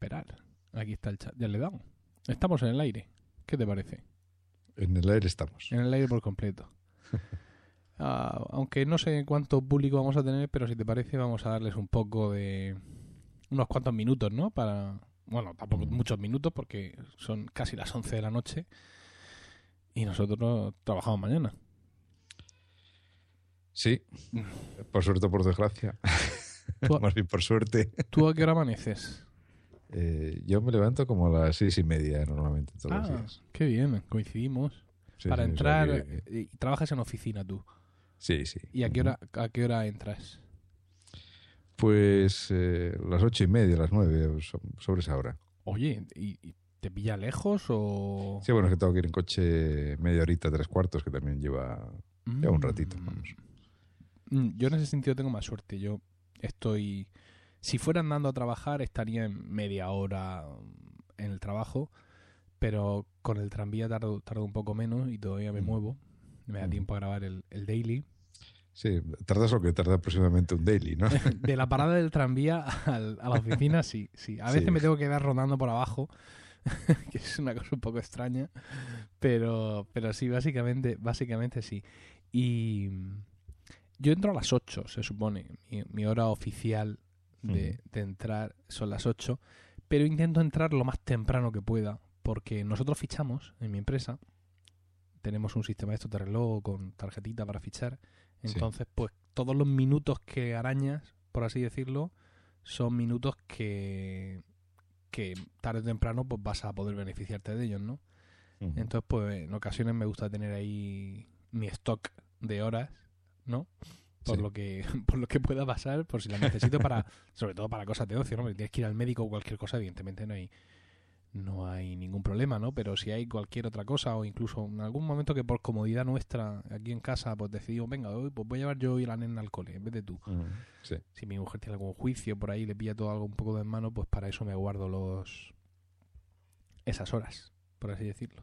esperar. Aquí está el chat. Ya le he dado. Estamos en el aire. ¿Qué te parece? En el aire estamos. En el aire por completo. Ah, aunque no sé cuánto público vamos a tener, pero si te parece vamos a darles un poco de... unos cuantos minutos, ¿no? Para... Bueno, tampoco muchos minutos porque son casi las 11 de la noche y nosotros trabajamos mañana. Sí, por suerte o por desgracia. Más bien por suerte. ¿Tú a qué hora amaneces? Eh, yo me levanto como a las seis y media normalmente todos los Ah, días. qué bien, coincidimos. Sí, Para sí, o sea entrar, que- eh, y trabajas en oficina tú. Sí, sí. ¿Y a qué hora, a qué hora entras? Pues eh, las ocho y media, las nueve, sobre esa hora. Oye, ¿y, y te pilla lejos o...? Sí, bueno, es que tengo que ir en coche media horita, tres cuartos, que también lleva, lleva un ratito. Mm. Vamos. Mm, Yo en ese sentido tengo más suerte. Yo estoy... Si fuera andando a trabajar estaría en media hora mm, en el trabajo, pero con el tranvía tardo, tardo un poco menos y todavía me Mm. muevo. Me da Mm. tiempo a grabar el, el daily. Sí, tardas lo que tarda aproximadamente un daily, ¿no? De la parada del tranvía al- a la oficina, sí, sí. A veces Sí. me tengo que quedar rodando por abajo, que es una cosa un poco extraña, pero, pero sí, básicamente, básicamente sí. Y yo entro a las 8, se supone. Mi, mi hora oficial de, entrar son las 8, pero intento entrar lo más temprano que pueda, porque nosotros fichamos en mi empresa. Tenemos un sistema de esto de reloj con tarjetita para fichar. Sí. Entonces, pues todos los minutos que arañas, por así decirlo, son minutos que, que tarde o temprano pues vas a poder beneficiarte de ellos, ¿no? Entonces, pues en ocasiones me gusta tener ahí mi stock de horas, ¿no? Por Sí. lo que por lo que pueda pasar, por si la necesito para sobre todo para cosas de ocio, ¿no? Porque tienes que ir al médico o cualquier cosa, evidentemente no hay no hay ningún problema, ¿no? Pero si hay cualquier otra cosa o incluso en algún momento que por comodidad nuestra aquí en casa pues decidimos, venga, hoy pues voy a llevar yo y la nena al cole en vez de tú. Sí. Si mi mujer tiene algún juicio por ahí, le pilla todo algo un poco de mano, pues para eso me guardo los esas horas, por así decirlo.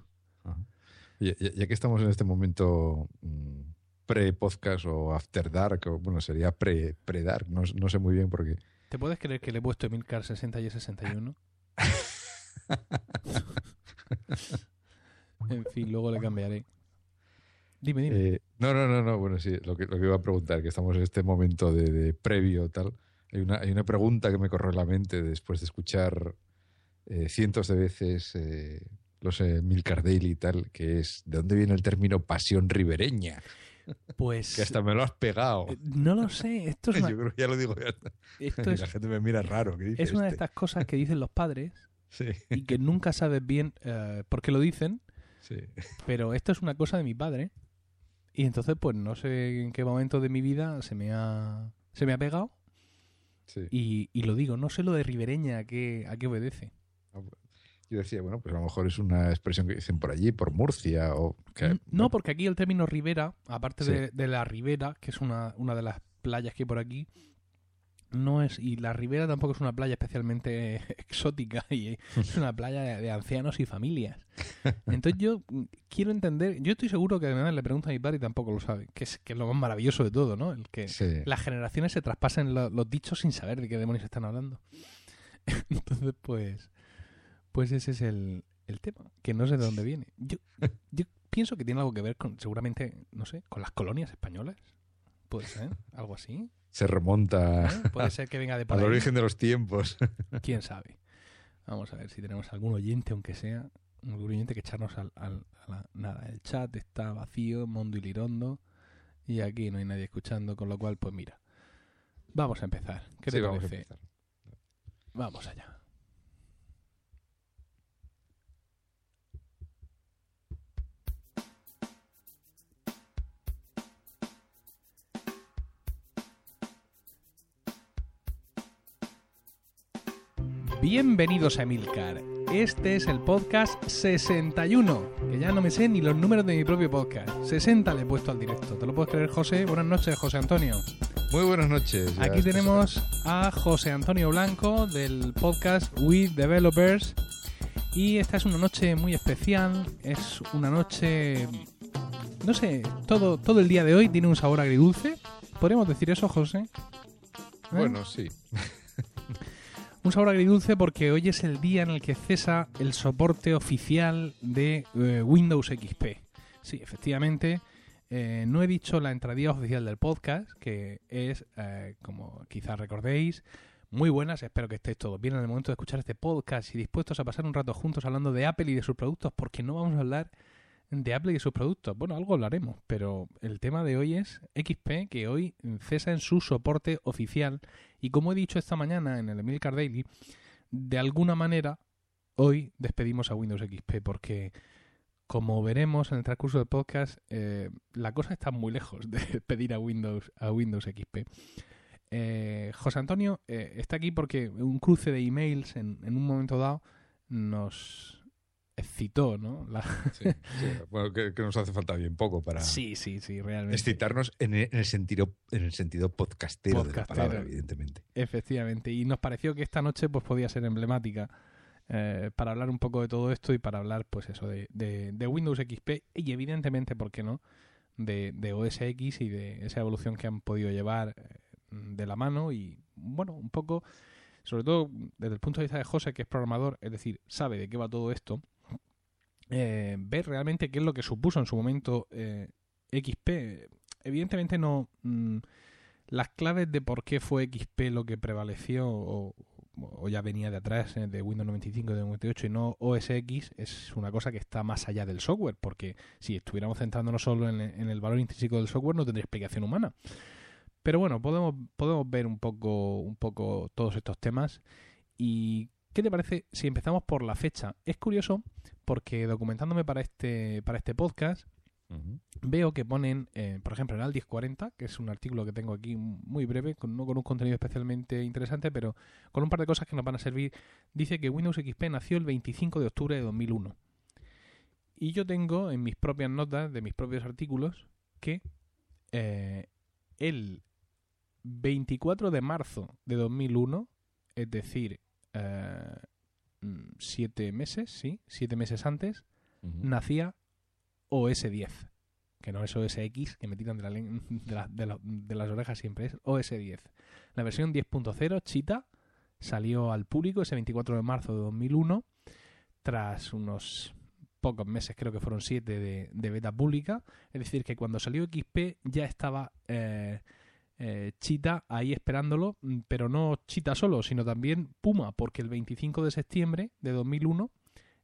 Ya que estamos en este momento mm, pre-podcast o after dark, o bueno, sería pre- pre-dark, no, no sé muy bien por qué. ¿Te puedes creer que le he puesto Emilcar 60 y 61? en fin, luego le cambiaré. Dime, dime. Eh, no, no, no, no, bueno, sí, lo que, lo que iba a preguntar, que estamos en este momento de, de previo tal. Hay una, hay una pregunta que me corrió en la mente después de escuchar eh, cientos de veces eh, los Milcar Daily y tal, que es ¿de dónde viene el término pasión ribereña? Pues Que hasta me lo has pegado. eh, no lo sé. Esto es Yo creo que ya lo digo ya esto es, la gente me mira raro. ¿qué dice es una de este? estas cosas que dicen los padres Sí, y que nunca sabes bien eh, por qué lo dicen, sí. pero esto es una cosa de mi padre. Y entonces, pues no sé en qué momento de mi vida se me ha, se me ha pegado sí. y, y lo digo. No sé lo de ribereña a qué, a qué obedece. Yo decía, bueno, pues a lo mejor es una expresión que dicen por allí, por Murcia, o que, N- No, porque aquí el término ribera, aparte Sí. de, de la ribera, que es una, una de las playas que hay por aquí, no es. Y la ribera tampoco es una playa especialmente exótica, y es una playa de, de ancianos y familias. Entonces yo mm, quiero entender. Yo estoy seguro que además le pregunto a mi padre y tampoco lo sabe, que es, que es lo más maravilloso de todo, ¿no? El que Sí. las generaciones se traspasen lo- los dichos sin saber de qué demonios están hablando. Entonces, pues, pues ese es el, el tema, que no sé de dónde viene. Yo, yo pienso que tiene algo que ver con, seguramente, no sé, con las colonias españolas. Puede ser, algo así. se remonta ¿eh? Puede ser que venga de por al ahí. origen de los tiempos. Quién sabe. Vamos a ver si tenemos algún oyente, aunque sea, algún oyente que echarnos al, al- a la... Nada, el chat está vacío, mondo y lirondo, y aquí no hay nadie escuchando, con lo cual, pues mira, vamos a empezar. ¿Qué te Sí, vamos a parece? empezar. Vamos allá. Bienvenidos a Emilcar. Este es el podcast 61, que ya no me sé ni los números de mi propio podcast. 60 le he puesto al directo. ¿Te lo puedes creer, José? Buenas noches, José Antonio. Muy buenas noches. ya Aquí tenemos a José Antonio Blanco del podcast We Developers. Y esta es una noche muy especial. Es una noche. No sé, todo, todo el día de hoy tiene un sabor agridulce. ¿Podríamos decir eso, José? ¿Eh? Bueno, sí. Un sabor agridulce porque hoy es el día en el que cesa el soporte oficial de eh, Windows XP. Sí, efectivamente, eh, no he dicho la entradilla oficial del podcast, que es, eh, como quizás recordéis, muy buenas. Espero que estéis todos bien en el momento de escuchar este podcast y dispuestos a pasar un rato juntos hablando de Apple y de sus productos, porque no vamos a hablar de Apple y sus productos. Bueno, algo hablaremos, pero el tema de hoy es XP, que hoy cesa en su soporte oficial. Y como he dicho esta mañana en el Emilcar Daily, de alguna manera hoy despedimos a Windows XP, porque como veremos en el transcurso del podcast, eh, la cosa está muy lejos de despedir a Windows, a Windows XP. Eh, José Antonio eh, está aquí porque un cruce de emails en un momento dado nos excitó, ¿no? La... Sí, sí. Bueno, que, que nos hace falta bien poco para sí, sí, sí, realmente. excitarnos en el, en el sentido, en el sentido podcastero, de la palabra, evidentemente. Efectivamente. Y nos pareció que esta noche pues podía ser emblemática eh, para hablar un poco de todo esto y para hablar, pues eso, de, de- de Windows XP y evidentemente, ¿por qué no? De, de OS X y de esa evolución que han podido llevar eh, de la mano y, bueno, un poco, sobre todo desde el punto de vista de José, que es programador, es decir, sabe de qué va todo esto, eh, ver realmente qué es lo que supuso en su momento eh, XP. Evidentemente no... mm, las claves de por qué fue XP lo que prevaleció o, ya venía de atrás eh, de Windows 95 y de 98 y no OS X es una cosa que está más allá del software porque si estuviéramos centrándonos solo en, en el valor intrínseco del software no tendría explicación humana pero bueno podemos podemos ver un poco un poco todos estos temas y qué te parece si empezamos por la fecha es curioso porque documentándome para este para este podcast veo que ponen, eh, por ejemplo, en Al 1040, que es un artículo que tengo aquí muy breve, con, no con un contenido especialmente interesante, pero con un par de cosas que nos van a servir. Dice que Windows XP nació el 25 de octubre de 2001. Y yo tengo en mis propias notas de mis propios artículos que eh, el 24 de marzo de 2001, es decir, eh, mm, siete meses, sí, siete meses antes, nacía OS 10. Que no es OS X, que me tiran de, la len- de, la- de la- de las orejas siempre, es OS 10. La versión 10.0, Cheetah, salió al público ese 24 de marzo de 2001, tras unos pocos meses, creo que fueron siete, de, de beta pública. Es decir, que cuando salió XP ya estaba eh, eh, Cheetah ahí esperándolo, mm, pero no Cheetah solo, sino también Puma, porque el 25 de septiembre de 2001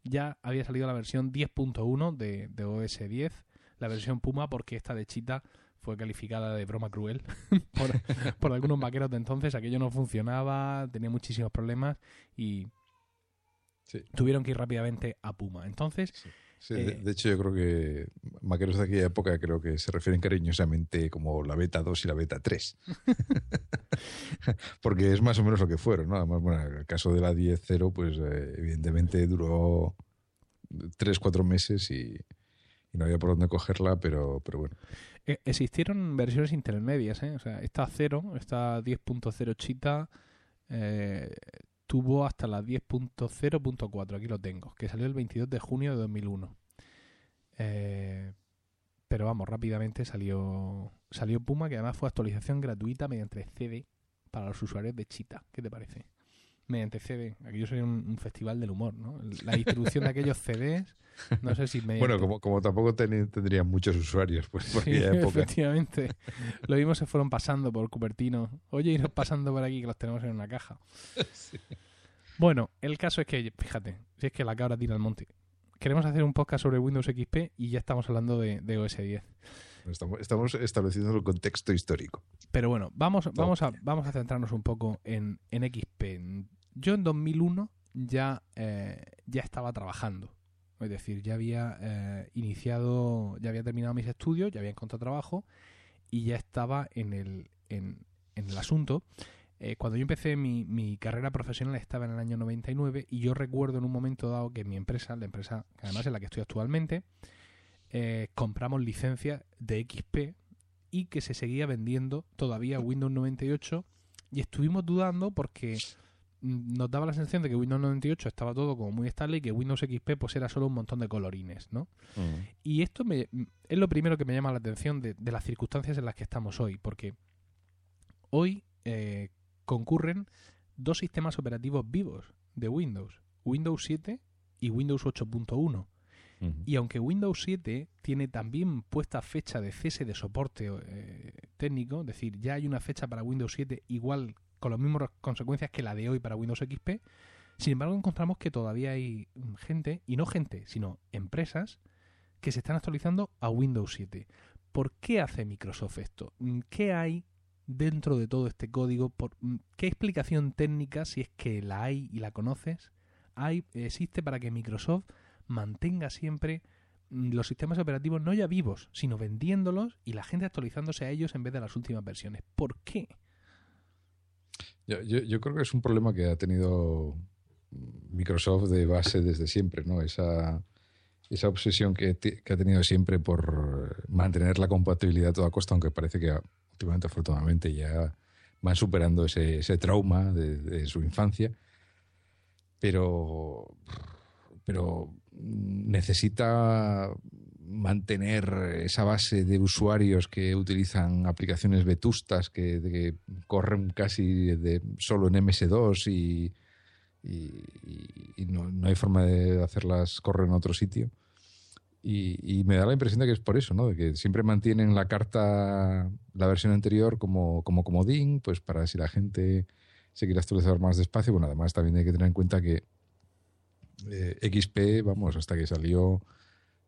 ya había salido la versión 10.1 de, de OS 10, la versión Puma, porque esta de Cheetah fue calificada de broma cruel por, por algunos vaqueros de entonces. Aquello no funcionaba, tenía muchísimos problemas y Sí. tuvieron que ir rápidamente a Puma. Entonces, Sí, de, Eh, de hecho, yo creo que maqueros de aquella época creo que se refieren cariñosamente como la beta 2 y la beta 3. Porque es más o menos lo que fueron, ¿no? Además, bueno, el caso de la 10.0, pues eh, evidentemente duró 3-4 meses y, y no había por dónde cogerla, pero, pero bueno. eh, existieron versiones intermedias, ¿eh? O sea, esta 0, esta 10.0 Cheetah, eh, tuvo hasta la 10.0.4, aquí lo tengo, que salió el 22 de junio de 2001. Eh, pero vamos, rápidamente salió salió Puma, que además fue actualización gratuita mediante CD para los usuarios de Cheetah. ¿Qué te parece? Mediante CD. Aquello sería un, un festival del humor, ¿no? La distribución de aquellos CDs, no sé si mediante... Bueno, como, como tampoco ten- tendrían muchos usuarios pues, por Sí, aquella época. efectivamente. Lo mismo se fueron pasando por Cupertino. Oye, iros pasando por aquí que los tenemos en una caja. Bueno, el caso es que, fíjate, si es que la cabra tira al monte. Queremos hacer un podcast sobre Windows XP y ya estamos hablando de, de OS 10. Estamos, estamos estableciendo el contexto histórico. Pero bueno, vamos, vamos, a, vamos a centrarnos un poco en, en XP. Yo en 2001 ya, eh, ya estaba trabajando. Es decir, ya había eh, iniciado, ya había terminado mis estudios, ya había encontrado trabajo y ya estaba en el, en, en el asunto. Eh, cuando yo empecé mi, mi carrera profesional estaba en el año 99 y yo recuerdo en un momento dado que mi empresa, la empresa que además en la que estoy actualmente, eh, compramos licencias de XP y que se seguía vendiendo todavía Windows 98 y estuvimos dudando porque mm, nos daba la sensación de que Windows 98 estaba todo como muy estable y que Windows XP pues era solo un montón de colorines, ¿no? Y esto me, es lo primero que me llama la atención de, de las circunstancias en las que estamos hoy, porque hoy eh, concurren dos sistemas operativos vivos de Windows, Windows 7 y Windows 8.1. Y aunque Windows 7 tiene también puesta fecha de cese de soporte eh, técnico, es decir, ya hay una fecha para Windows 7 igual con las mismas consecuencias que la de hoy para Windows XP, sin embargo encontramos que todavía hay gente, y no gente, sino empresas, que se están actualizando a Windows 7. ¿Por qué hace Microsoft esto? ¿Qué hay dentro de todo este código? ¿Por, ¿Qué explicación técnica, si es que la hay y la conoces, hay, existe para que Microsoft mantenga siempre mm, los sistemas operativos no ya vivos, sino vendiéndolos y la gente actualizándose a ellos en vez de las últimas versiones. ¿Por qué? Yo, yo, creo que es un problema que ha tenido Microsoft de base desde siempre, ¿no? Esa, esa obsesión que, que, ha tenido siempre por mantener la compatibilidad a toda costa, aunque parece que últimamente, afortunadamente, ya van superando ese, ese trauma de, de, su infancia. Pero, pero necesita mantener esa base de usuarios que utilizan aplicaciones vetustas que, corren casi solo en MS2 y, no, hay forma de hacerlas correr en otro sitio. Y, me da la impresión de que es por eso, ¿no? De que siempre mantienen la carta, la versión anterior como, como comodín, pues para si la gente se quiere actualizar más despacio. Bueno, además también hay que tener en cuenta que eh, XP, vamos, hasta que salió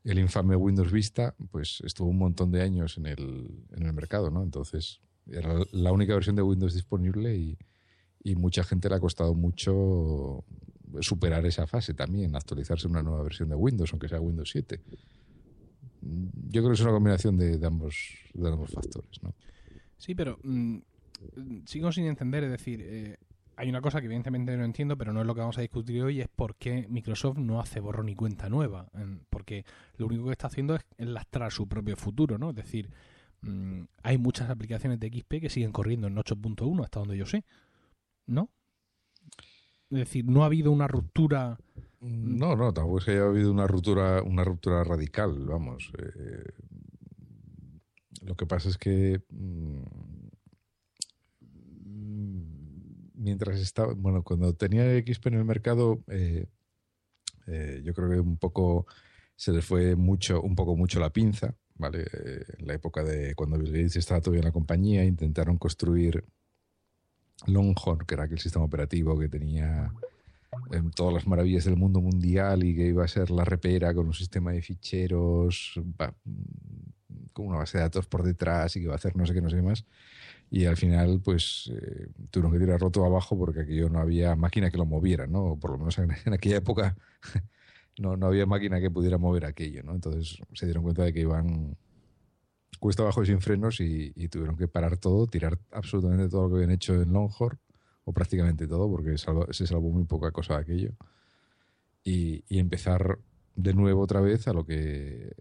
el infame Windows Vista, pues estuvo un montón de años en el, en el mercado, ¿no? Entonces, era la única versión de Windows disponible y, mucha gente le ha costado mucho superar esa fase también, actualizarse una nueva versión de Windows, aunque sea Windows 7. Yo creo que es una combinación de, ambos, de ambos factores, ¿no? Sí, pero mm, sigo sin entender, es decir, eh, hay una cosa que evidentemente no entiendo, pero no es lo que vamos a discutir hoy, es por qué Microsoft no hace borrón y cuenta nueva. Porque lo único que está haciendo es lastrar su propio futuro, ¿no? Es decir, mm, hay muchas aplicaciones de XP que siguen corriendo en 8.1, hasta donde yo sé. ¿No? Es decir, no ha habido una ruptura. Mm, no, no, tampoco es que haya habido una ruptura, una ruptura radical, vamos. Eh, lo que pasa es que mm, mientras estaba, bueno, cuando tenía XP en el mercado, eh, eh, yo creo que un poco se les fue mucho, un poco mucho la pinza, ¿vale? Eh, en la época de cuando Bill Gates estaba todavía en la compañía, intentaron construir Longhorn, que era aquel sistema operativo que tenía todas las maravillas del mundo mundial y que iba a ser la repera con un sistema de ficheros, con una base de datos por detrás y que iba a hacer no sé qué, no sé qué más y al final pues eh, tuvieron que tirarlo todo abajo porque aquello no había máquina que lo moviera, ¿no? Por lo menos en, aquella época no, no había máquina que pudiera mover aquello, ¿no? Entonces se dieron cuenta de que iban cuesta abajo y sin frenos y, tuvieron que parar todo, tirar absolutamente todo lo que habían hecho en Longhorn, o prácticamente todo, porque se salvó muy poca cosa de aquello, y, y, empezar de nuevo otra vez a lo que,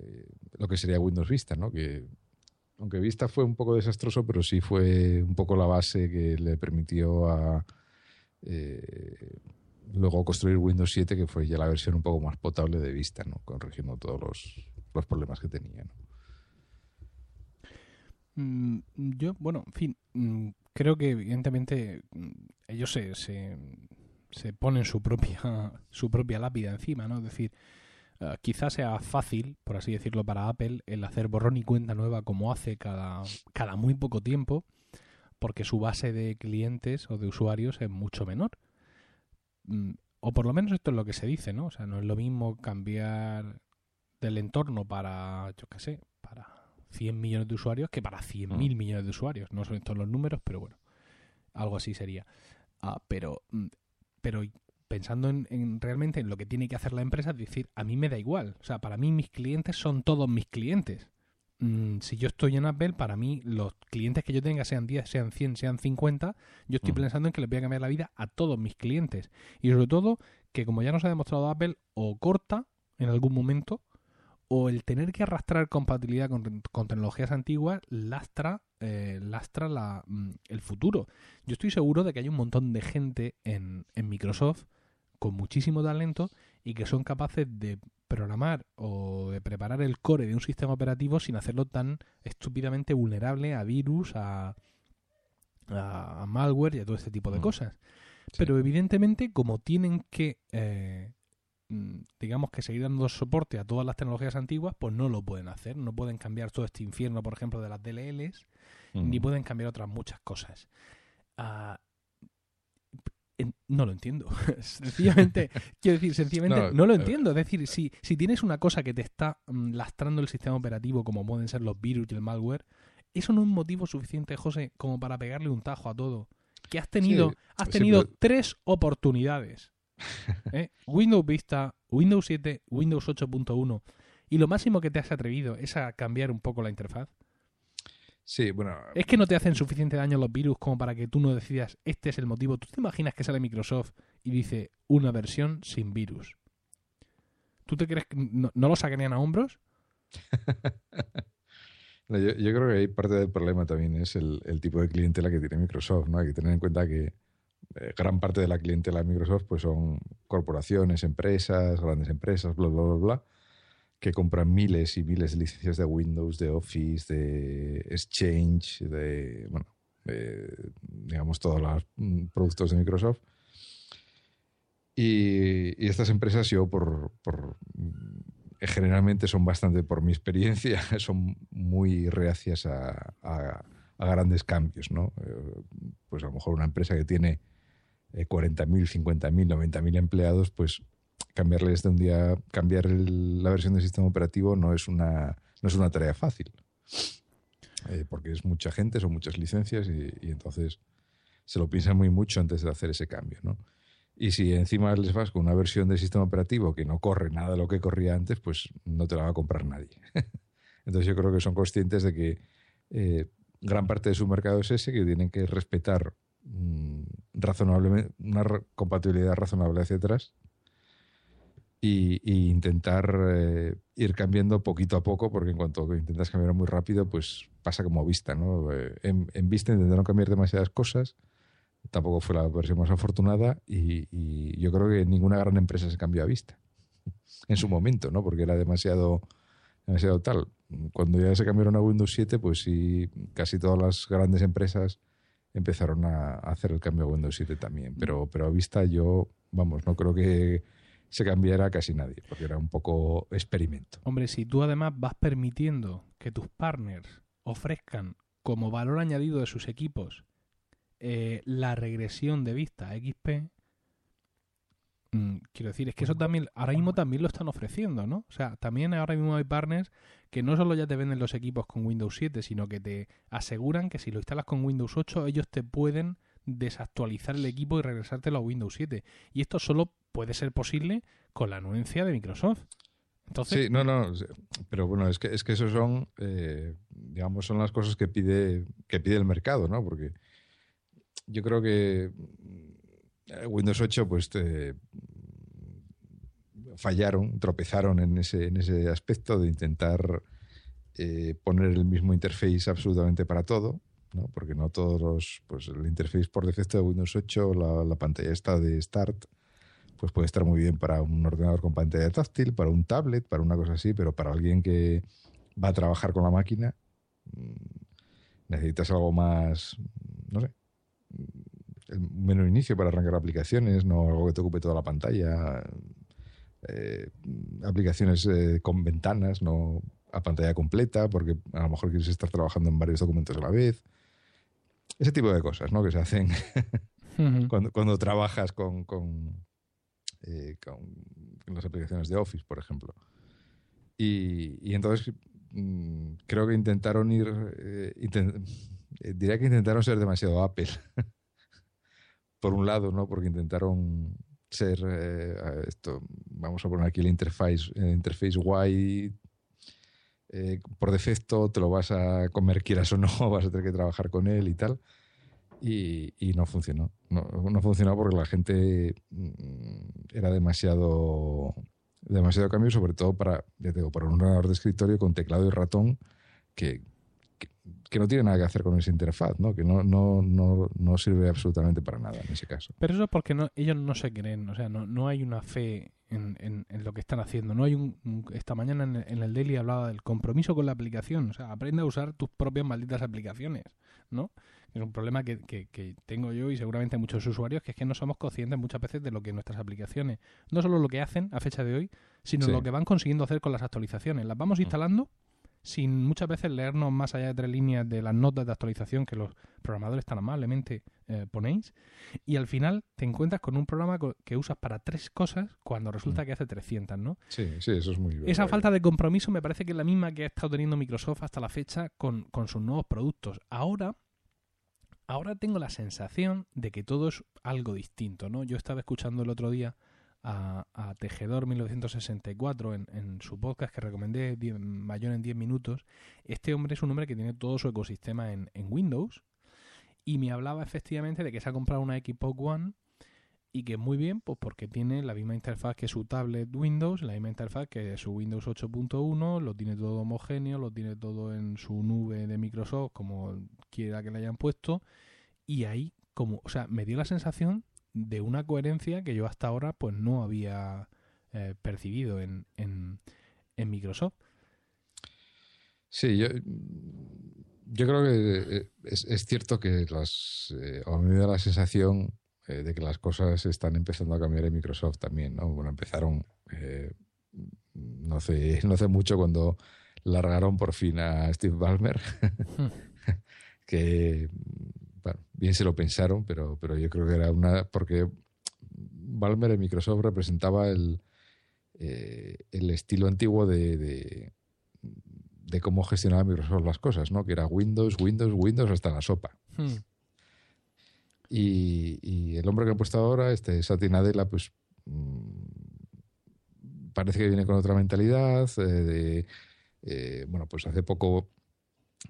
lo que sería Windows Vista, ¿no? Que aunque Vista fue un poco desastroso, pero sí fue un poco la base que le permitió a eh, luego construir Windows 7, que fue ya la versión un poco más potable de Vista, ¿no? corrigiendo todos los, problemas que tenía. Mm, yo, bueno, en fin, mm, creo que evidentemente mm, ellos se, se, se ponen su propia, su propia lápida encima, ¿no? Es decir, eh, quizás sea fácil, por así decirlo, para Apple el hacer borrón y cuenta nueva como hace cada, cada muy poco tiempo, porque su base de clientes o de usuarios es mucho menor. Mm, o por lo menos esto es lo que se dice, ¿no? O sea, no es lo mismo cambiar del entorno para, yo qué sé, para 100 millones de usuarios que para 100 mil mm. millones de usuarios. No son estos los números, pero bueno, algo así sería. Ah, pero, mm, pero pensando en, realmente en lo que tiene que hacer la empresa, es decir, a mí me da igual. O sea, para mí mis clientes son todos mis clientes. Mm, si yo estoy en Apple, para mí los clientes que yo tenga, sean 10, sean 100, sean 50, yo estoy pensando en que les voy a cambiar la vida a todos mis clientes. Y sobre todo, que como ya nos ha demostrado Apple, o corta en algún momento, o el tener que arrastrar compatibilidad con, tecnologías antiguas lastra, eh, lastra la, mm, el futuro. Yo estoy seguro de que hay un montón de gente en, en Microsoft con muchísimo talento y que son capaces de programar o de preparar el core de un sistema operativo sin hacerlo tan estúpidamente vulnerable a virus, a, a malware y a todo este tipo de mm. cosas. Pero evidentemente, como tienen que, eh, mm, digamos que seguir dando soporte a todas las tecnologías antiguas, pues no lo pueden hacer. No pueden cambiar todo este infierno, por ejemplo, de las DLLs, ni Mm. pueden cambiar otras muchas cosas. Ah, en- no lo entiendo. sencillamente, quiero decir, sencillamente no, No, lo entiendo. Es decir, si, si tienes una cosa que te está mm, lastrando el sistema operativo, como pueden ser los virus y el malware, eso no es motivo suficiente, José, como para pegarle un tajo a todo. Que has tenido, Sí, has sí, tenido pero- tres oportunidades. ¿eh? Windows Vista, Windows 7, Windows 8.1. Y lo máximo que te has atrevido es a cambiar un poco la interfaz. Sí, bueno, Es que no te hacen suficiente daño los virus como para que tú no decidas este es el motivo. ¿Tú te imaginas que sale Microsoft y dice una versión sin virus? ¿Tú te crees que no, no lo sacarían a hombros? No, Yo, yo creo que ahí parte del problema también es el, el tipo de clientela que tiene Microsoft, ¿no? Hay que tener en cuenta que eh, gran parte de la clientela de Microsoft pues son corporaciones, empresas, grandes empresas, bla, bla, bla, bla, que compran miles y miles de licencias de Windows, de Office, de Exchange, de, bueno, digamos, todos los productos de Microsoft. Y, estas empresas yo por, generalmente son bastante, por mi experiencia, son muy reacias a, a- grandes cambios, ¿no? Eh, Pues a lo mejor una empresa que tiene eh, 40.000, 50.000, 90.000 empleados, pues cambiarles de un día, cambiar el- la versión del sistema operativo no es una, no es una tarea fácil. Eh, porque es mucha gente, son muchas licencias y, y entonces se lo piensan muy mucho antes de hacer ese cambio, ¿no? Y si encima les vas con una versión del sistema operativo que no corre nada de lo que corría antes, pues no te la va a comprar nadie. Entonces yo creo que son conscientes de que eh, gran parte de su mercado es ese, que tienen que respetar mm, razonablemente una compatibilidad razonable hacia atrás y, y intentar eh, ir cambiando poquito a poco, porque en cuanto intentas cambiar muy rápido, pues pasa como Vista, ¿no? Eh, En, en Vista intentaron cambiar demasiadas cosas, tampoco fue la versión más afortunada y, y yo creo que ninguna gran empresa se cambió a Vista en su momento, ¿no? Porque era demasiado, demasiado tal. Cuando ya se cambiaron a Windows 7, pues sí, casi todas las grandes empresas empezaron a a hacer el cambio a Windows 7 también. Pero, pero a Vista yo, vamos, no creo que se cambiara casi nadie, porque era un poco experimento. Hombre, si tú además vas permitiendo que tus partners ofrezcan como valor añadido de sus equipos eh, la regresión de vista XP, mm, quiero decir, es que eso también, ahora mismo también lo están ofreciendo, ¿no? O sea, también ahora mismo hay partners que no solo ya te venden los equipos con Windows 7, sino que te aseguran que si lo instalas con Windows 8, ellos te pueden desactualizar el equipo y regresártelo a Windows 7. Y esto solo puede ser posible con la anuencia de Microsoft. Entonces, Sí, no, no, pero bueno, es que, es que eso son, eh, digamos, son las cosas que pide, que pide el mercado, ¿no? Porque yo creo que mm, Windows 8, pues fallaron, tropezaron en ese, en ese aspecto de intentar eh, poner el mismo interface absolutamente para todo, ¿no? Porque no todos los, pues el interface por defecto de Windows 8, la, la pantalla esta de Start, pues puede estar muy bien para un ordenador con pantalla táctil, para un tablet, para una cosa así, pero para alguien que va a trabajar con la máquina, mm, necesitas algo más, no sé, el menú inicio para arrancar aplicaciones, no algo que te ocupe toda la pantalla, eh, aplicaciones eh, con ventanas, no a pantalla completa, porque a lo mejor quieres estar trabajando en varios documentos a la vez. Ese tipo de cosas, ¿no? Que se hacen cuando, cuando trabajas con, con, eh, con las aplicaciones de Office, por ejemplo. Y, y entonces mm, creo que intentaron ir, eh, eh, diría que intentaron ser demasiado Apple. por un lado, ¿no? Porque intentaron ser eh, esto, vamos a poner aquí el interface, el interface guay. Eh, por defecto te lo vas a comer quieras o no, vas a tener que trabajar con él y tal y, no funcionó. No, funcionó porque la gente mm, era demasiado demasiado cambio, sobre todo para, digo, para un ordenador de escritorio con teclado y ratón que, que, no tiene nada que hacer con esa interfaz, ¿no? que no, no, no, no sirve absolutamente para nada en ese caso. Pero eso es porque no, ellos no se creen, o sea, no, no hay una fe en, en, lo que están haciendo. No hay un, esta mañana en, en, el daily hablaba del compromiso con la aplicación. O sea, aprende a usar tus propias malditas aplicaciones, ¿no? Es un problema que, que, tengo yo y seguramente muchos usuarios, que es que no somos conscientes muchas veces de lo que nuestras aplicaciones, no solo lo que hacen a fecha de hoy, sino lo que van consiguiendo hacer con las actualizaciones. Las vamos mm. instalando sin muchas veces leernos más allá de tres líneas de las notas de actualización que los programadores tan amablemente eh, ponéis. Y al final te encuentras con un programa que usas para tres cosas cuando resulta mm. que hace 300, ¿no? Sí, sí, eso es muy Esa falta de compromiso me parece que es la misma que ha estado teniendo Microsoft hasta la fecha con, con sus nuevos productos. Ahora, ahora tengo la sensación de que todo es algo distinto, ¿no? Yo estaba escuchando el otro día a, Tejedor 1964 en, en, su podcast que recomendé, Mayor en 10 minutos, este hombre es un hombre que tiene todo su ecosistema en, Windows y me hablaba efectivamente de que se ha comprado una Xbox One y que muy bien, pues porque tiene la misma interfaz que su tablet Windows, la misma interfaz que su Windows 8.1, lo tiene todo homogéneo, lo tiene todo en su nube de Microsoft, como quiera que le hayan puesto, y ahí como, o sea, me dio la sensación de una coherencia que yo hasta ahora pues no había eh, percibido en, en, Microsoft. Sí, yo, yo creo que eh, es, cierto que las, eh, a mí me da la sensación de que las cosas están empezando a cambiar en Microsoft también, ¿no? Bueno, empezaron no, hace, no hace mucho cuando largaron por fin a Steve Ballmer, hmm. que bueno, bien se lo pensaron, pero, pero yo creo que era una. Porque Balmer en Microsoft representaba el, eh, el estilo antiguo de, de, cómo gestionaba Microsoft las cosas, ¿no? Que era Windows, Windows, Windows hasta la sopa. Hmm. Y, el hombre que ha puesto ahora, este Satya Nadella, pues mm, parece que viene con otra mentalidad. Eh, de, eh, bueno, pues hace poco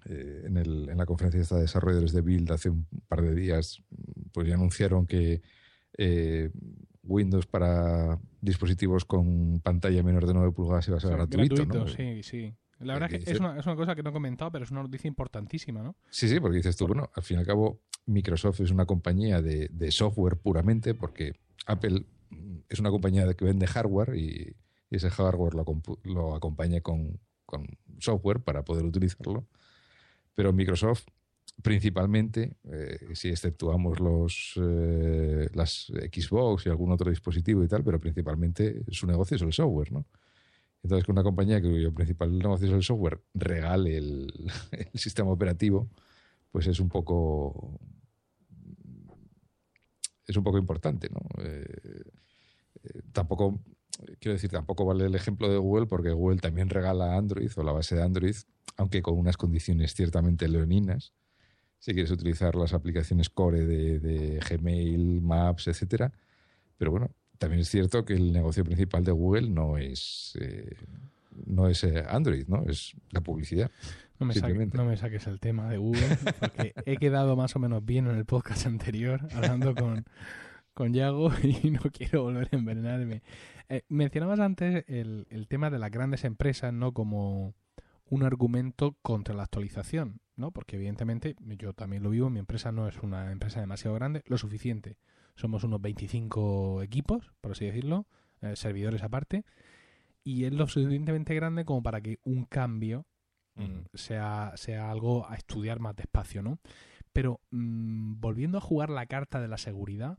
eh, en, el, en, la conferencia de desarrolladores de Build hace un par de días, pues ya anunciaron que eh, Windows para dispositivos con pantalla menor de 9 pulgadas iba a ser gratuito. Sí, sí. La verdad es que es una, es una, cosa que no he comentado, pero es una noticia importantísima, ¿no? Sí, sí, porque dices tú, bueno, al fin y al cabo, Microsoft es una compañía de, de software puramente, porque Apple es una compañía que vende hardware y, ese hardware lo, lo acompaña con, con software para poder utilizarlo. Pero Microsoft, principalmente, eh, si exceptuamos los, eh, las Xbox y algún otro dispositivo y tal, pero principalmente su negocio es el software, ¿no? Entonces, que una compañía cuyo principal negocio es el software regale el, sistema operativo, pues es un poco es un poco importante, ¿no? Eh, tampoco quiero decir, tampoco vale el ejemplo de Google porque Google también regala Android o la base de Android, aunque con unas condiciones ciertamente leoninas. Si quieres utilizar las aplicaciones core de, Gmail, Maps, etcétera. Pero bueno, también es cierto que el negocio principal de Google no es, eh, no es eh, Android, ¿no? Es la publicidad. No me, no me, saques el tema de Google, porque he quedado más o menos bien en el podcast anterior, hablando con, con Yago, y no quiero volver a envenenarme. Eh, mencionabas antes el, el, tema de las grandes empresas, ¿no? Como un argumento contra la actualización, ¿no? Porque evidentemente yo también lo vivo, mi empresa no es una empresa demasiado grande, lo suficiente. Somos unos 25 equipos, por así decirlo, eh, servidores aparte, y es lo suficientemente grande como para que un cambio mm, sea, sea algo a estudiar más despacio, ¿no? Pero mm, volviendo a jugar la carta de la seguridad,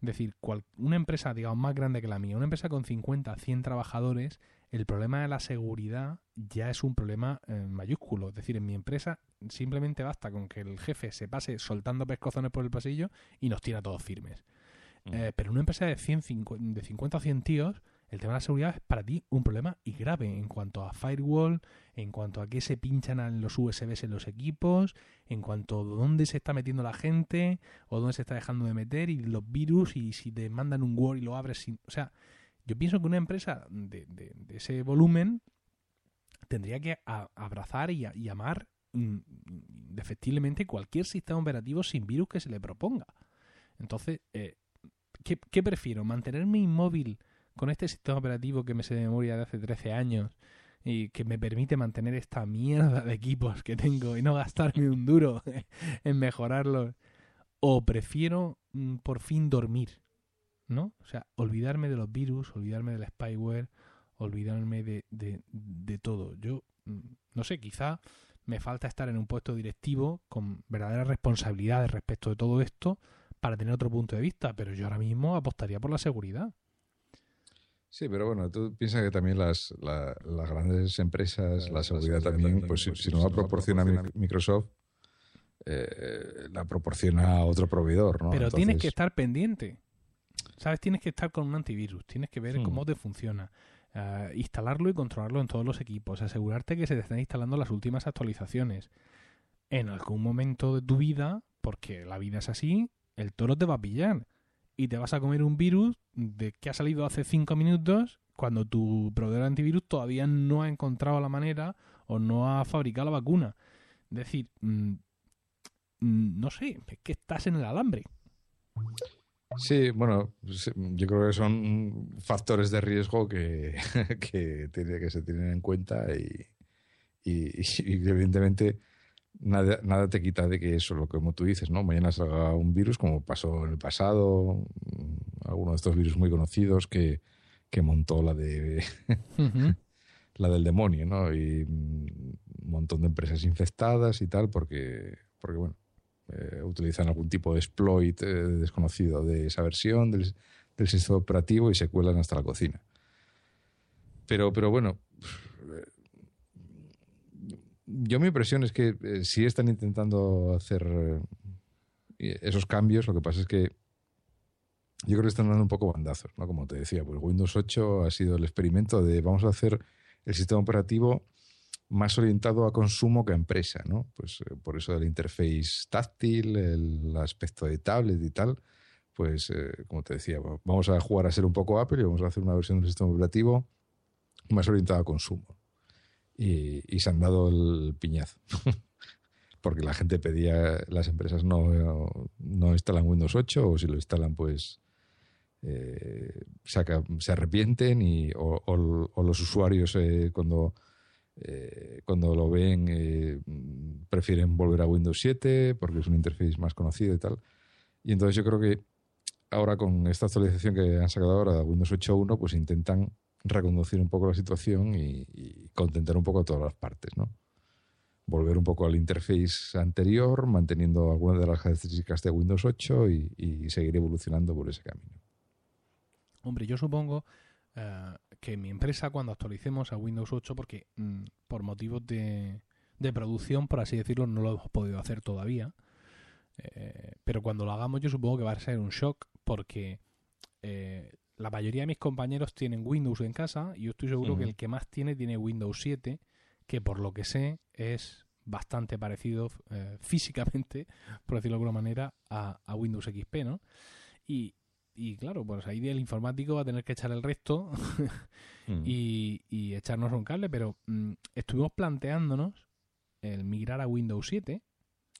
es decir, una empresa, digamos, más grande que la mía, una empresa con 50, 100 trabajadores, el problema de la seguridad ya es un problema eh, mayúsculo. Es decir, en mi empresa simplemente basta con que el jefe se pase soltando pescozones por el pasillo y nos tira todos firmes. Mm. Eh, pero una empresa de, 100, de 50 o 100 tíos, el tema de la seguridad es para ti un problema y grave en cuanto a firewall, en cuanto a qué se pinchan los USBs en los equipos, en cuanto a dónde se está metiendo la gente o dónde se está dejando de meter y los virus y si te mandan un Word y lo abres sin... O sea, yo pienso que una empresa de, ese volumen tendría que abrazar y, y amar mm, defectiblemente cualquier sistema operativo sin virus que se le proponga. Entonces, eh, ¿qué, ¿qué prefiero? ¿Mantenerme inmóvil con este sistema operativo que me sé de memoria de hace 13 años y que me permite mantener esta mierda de equipos que tengo y no gastarme un duro en mejorarlos, o prefiero mm, por fin dormir ¿no? O sea, olvidarme de los virus, olvidarme del spyware, olvidarme de, de, de todo. Yo, mm, no sé, quizá me falta estar en un puesto directivo con verdaderas responsabilidades respecto de todo esto para tener otro punto de vista, pero yo ahora mismo apostaría por la seguridad. Sí, pero bueno, tú piensas que también las, la- las grandes empresas, la, seguridad también, pues si, si no la proporciona Mi- Microsoft, eh, la proporciona otro proveedor, ¿no? Pero tienes que estar pendiente. ¿Sabes? Tienes que estar con un antivirus, tienes que ver Hmm. cómo te funciona, eh, instalarlo y controlarlo en todos los equipos, asegurarte que se te están instalando las últimas actualizaciones. En algún momento de tu vida, porque la vida es así, el toro te va a pillar y te vas a comer un virus de que ha salido hace cinco minutos cuando tu proveedor de antivirus todavía no ha encontrado la manera o no ha fabricado la vacuna. Es decir, mm, mm, no sé, es que estás en el alambre. Sí, bueno, yo creo que son factores de riesgo que, que, tiene, que se tienen en cuenta y evidentemente nada, nada te quita de que eso, lo que como tú dices, ¿no? Mañana salga un virus como pasó en el pasado, mm, alguno de estos virus muy conocidos que, que montó la de la del demonio, ¿no? Y mm, un montón de empresas infectadas y tal, porque, porque bueno, eh, utilizan algún tipo de exploit eh, desconocido de esa versión del, del sistema operativo y se cuelan hasta la cocina. Pero, pero bueno, yo mi impresión es que eh, sí están intentando hacer eh, esos cambios, lo que pasa es que yo creo que están dando un poco bandazos, ¿no? Como te decía, pues Windows 8 ha sido el experimento de vamos a hacer el sistema operativo más orientado a consumo que a empresa, ¿no? Pues eh, por eso el interface táctil, el aspecto de tablet y tal, pues eh, como te decía, va- vamos a jugar a ser un poco Apple y vamos a hacer una versión del sistema operativo más orientada a consumo. Y, se han dado el piñazo. Porque la gente pedía, las empresas no, no instalan Windows 8 o si lo instalan pues eh, se, aca- se arrepienten y, o, los usuarios eh, cuando, eh, cuando lo ven eh, prefieren volver a Windows 7 porque es un interface más conocido y tal. Y entonces yo creo que ahora con esta actualización que han sacado ahora de Windows 8.1 pues intentan reconducir un poco la situación y, contentar un poco a todas las partes, ¿no? Volver un poco al interface anterior, manteniendo algunas de las características de Windows 8 y, y seguir evolucionando por ese camino. Hombre, yo supongo eh, que mi empresa cuando actualicemos a Windows 8, porque mm, por motivos de, de producción, por así decirlo, no lo hemos podido hacer todavía, eh, pero cuando lo hagamos yo supongo que va a ser un shock porque eh, la mayoría de mis compañeros tienen Windows en casa y yo estoy seguro que el que más tiene tiene Windows 7, que por lo que sé es bastante parecido eh, físicamente, por decirlo de alguna manera, a, a Windows XP, ¿no? Y, y claro, pues ahí el informático va a tener que echar el resto Mm. y, y echarnos un cable, pero mm, estuvimos planteándonos el migrar a Windows 7,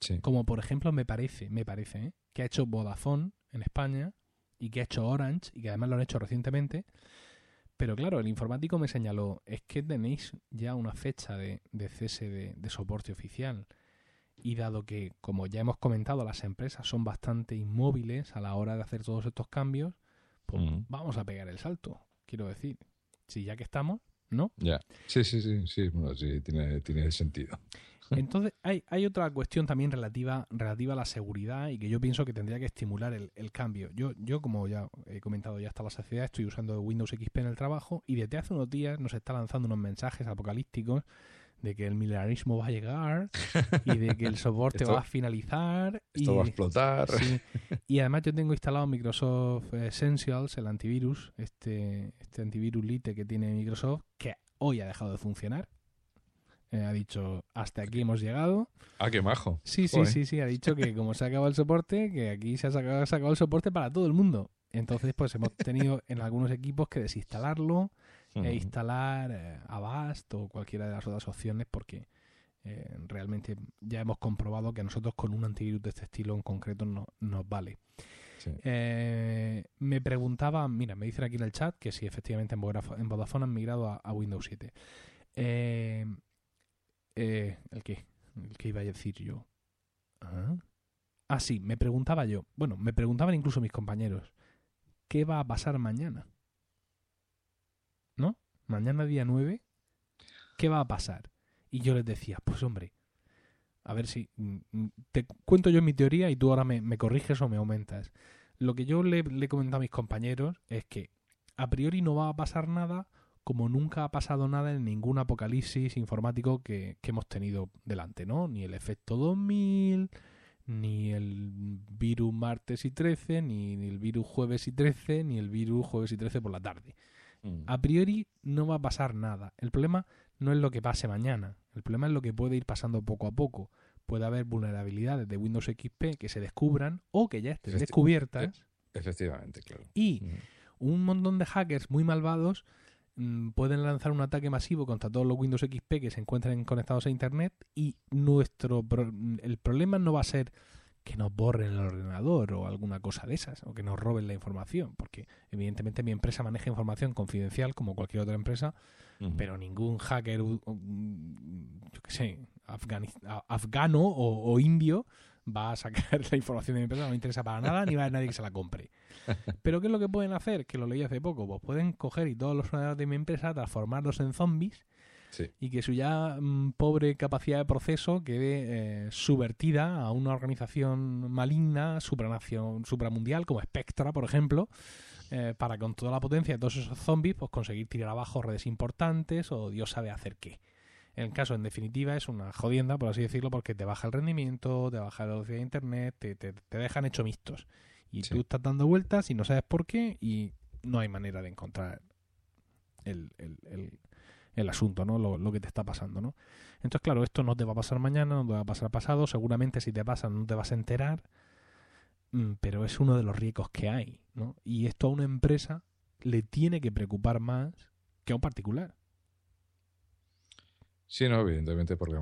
Sí. como por ejemplo me parece, me parece, ¿eh? que ha hecho Vodafone en España y que ha hecho Orange y que además lo han hecho recientemente. Pero claro, el informático me señaló, es que tenéis ya una fecha de, de cese de, de soporte oficial. Y dado que, como ya hemos comentado, las empresas son bastante inmóviles a la hora de hacer todos estos cambios, pues vamos a pegar el salto. Quiero decir, si ya que estamos, ¿no? Ya. Sí, sí, sí, sí, bueno, sí, tiene, tiene sentido. Entonces, hay, hay otra cuestión también relativa, relativa a la seguridad y que yo pienso que tendría que estimular el, el cambio. Yo, yo, como ya he comentado ya hasta la saciedad, estoy usando Windows XP en el trabajo y desde hace unos días nos está lanzando unos mensajes apocalípticos de que el milenarismo va a llegar y de que el soporte Esto- va a finalizar. Esto y, va a explotar. Sí. Y además yo tengo instalado Microsoft Essentials, el antivirus, este, este antivirus Lite que tiene Microsoft, que hoy ha dejado de funcionar. Eh, ha dicho, hasta aquí hemos llegado. Ah, qué majo. Sí, sí, Joder. sí, sí, ha dicho que como se ha acabado el soporte, que aquí se ha sacado, se ha acabado el soporte para todo el mundo. Entonces, pues hemos tenido en algunos equipos que desinstalarlo e instalar eh, Avast o cualquiera de las otras opciones porque eh, realmente ya hemos comprobado que a nosotros con un antivirus de este estilo en concreto no, nos vale. Sí. Eh, me preguntaba, mira, me dicen aquí en el chat que si efectivamente en Vodafone, en Vodafone han migrado a, a Windows 7. Eh, eh, ¿El qué? ¿El que iba a decir yo? Ah. Ah, sí, me preguntaba yo. Bueno, me preguntaban incluso mis compañeros. ¿qué va a pasar mañana? ¿No? Mañana día 9, ¿qué va a pasar? Y yo les decía, pues hombre, a ver si mm, mm, te cuento yo mi teoría y tú ahora me, corriges o me aumentas. Lo que yo le, le he comentado a mis compañeros es que a priori no va a pasar nada como nunca ha pasado nada en ningún apocalipsis informático que, que hemos tenido delante, ¿no? Ni el efecto 2000, ni el virus martes y 13, ni, el virus jueves y 13, ni el virus jueves y 13 por la tarde. Mm. A priori no va a pasar nada. El problema no es lo que pase mañana. El problema es lo que puede ir pasando poco a poco. Puede haber vulnerabilidades de Windows XP que se descubran o que ya estén descubiertas. Efectivamente, claro. Y mm. un montón de hackers muy malvados pueden lanzar un ataque masivo contra todos los Windows XP que se encuentren conectados a Internet y nuestro el problema no va a ser que nos borren el ordenador o alguna cosa de esas, o que nos roben la información, porque evidentemente mi empresa maneja información confidencial como cualquier otra empresa, pero ningún hacker, yo qué sé, afgano o, indio va a sacar la información de mi empresa, no me interesa para nada, ni va a haber nadie que se la compre. Pero ¿qué es lo que pueden hacer? Que lo leí hace poco. Pues pueden coger y todos los ordenadores de mi empresa, transformarlos en zombies y que su ya mm, pobre capacidad de proceso quede eh, subvertida a una organización maligna, supranación, supramundial, como Spectra, por ejemplo, eh, para con toda la potencia de todos esos zombies, pues conseguir tirar abajo redes importantes o Dios sabe hacer qué. En el caso, en definitiva, es una jodienda, por así decirlo, porque te baja el rendimiento, te baja la velocidad de internet, te, te, te dejan hecho mixtos. Y tú estás dando vueltas y no sabes por qué y no hay manera de encontrar el, asunto, ¿no? Lo, que te está pasando, ¿no? Entonces, claro, esto no te va a pasar mañana, no te va a pasar pasado, seguramente si te pasa no te vas a enterar, mm, pero es uno de los riesgos que hay, ¿no? Y esto a una empresa le tiene que preocupar más que a un particular. Sí, no, evidentemente, porque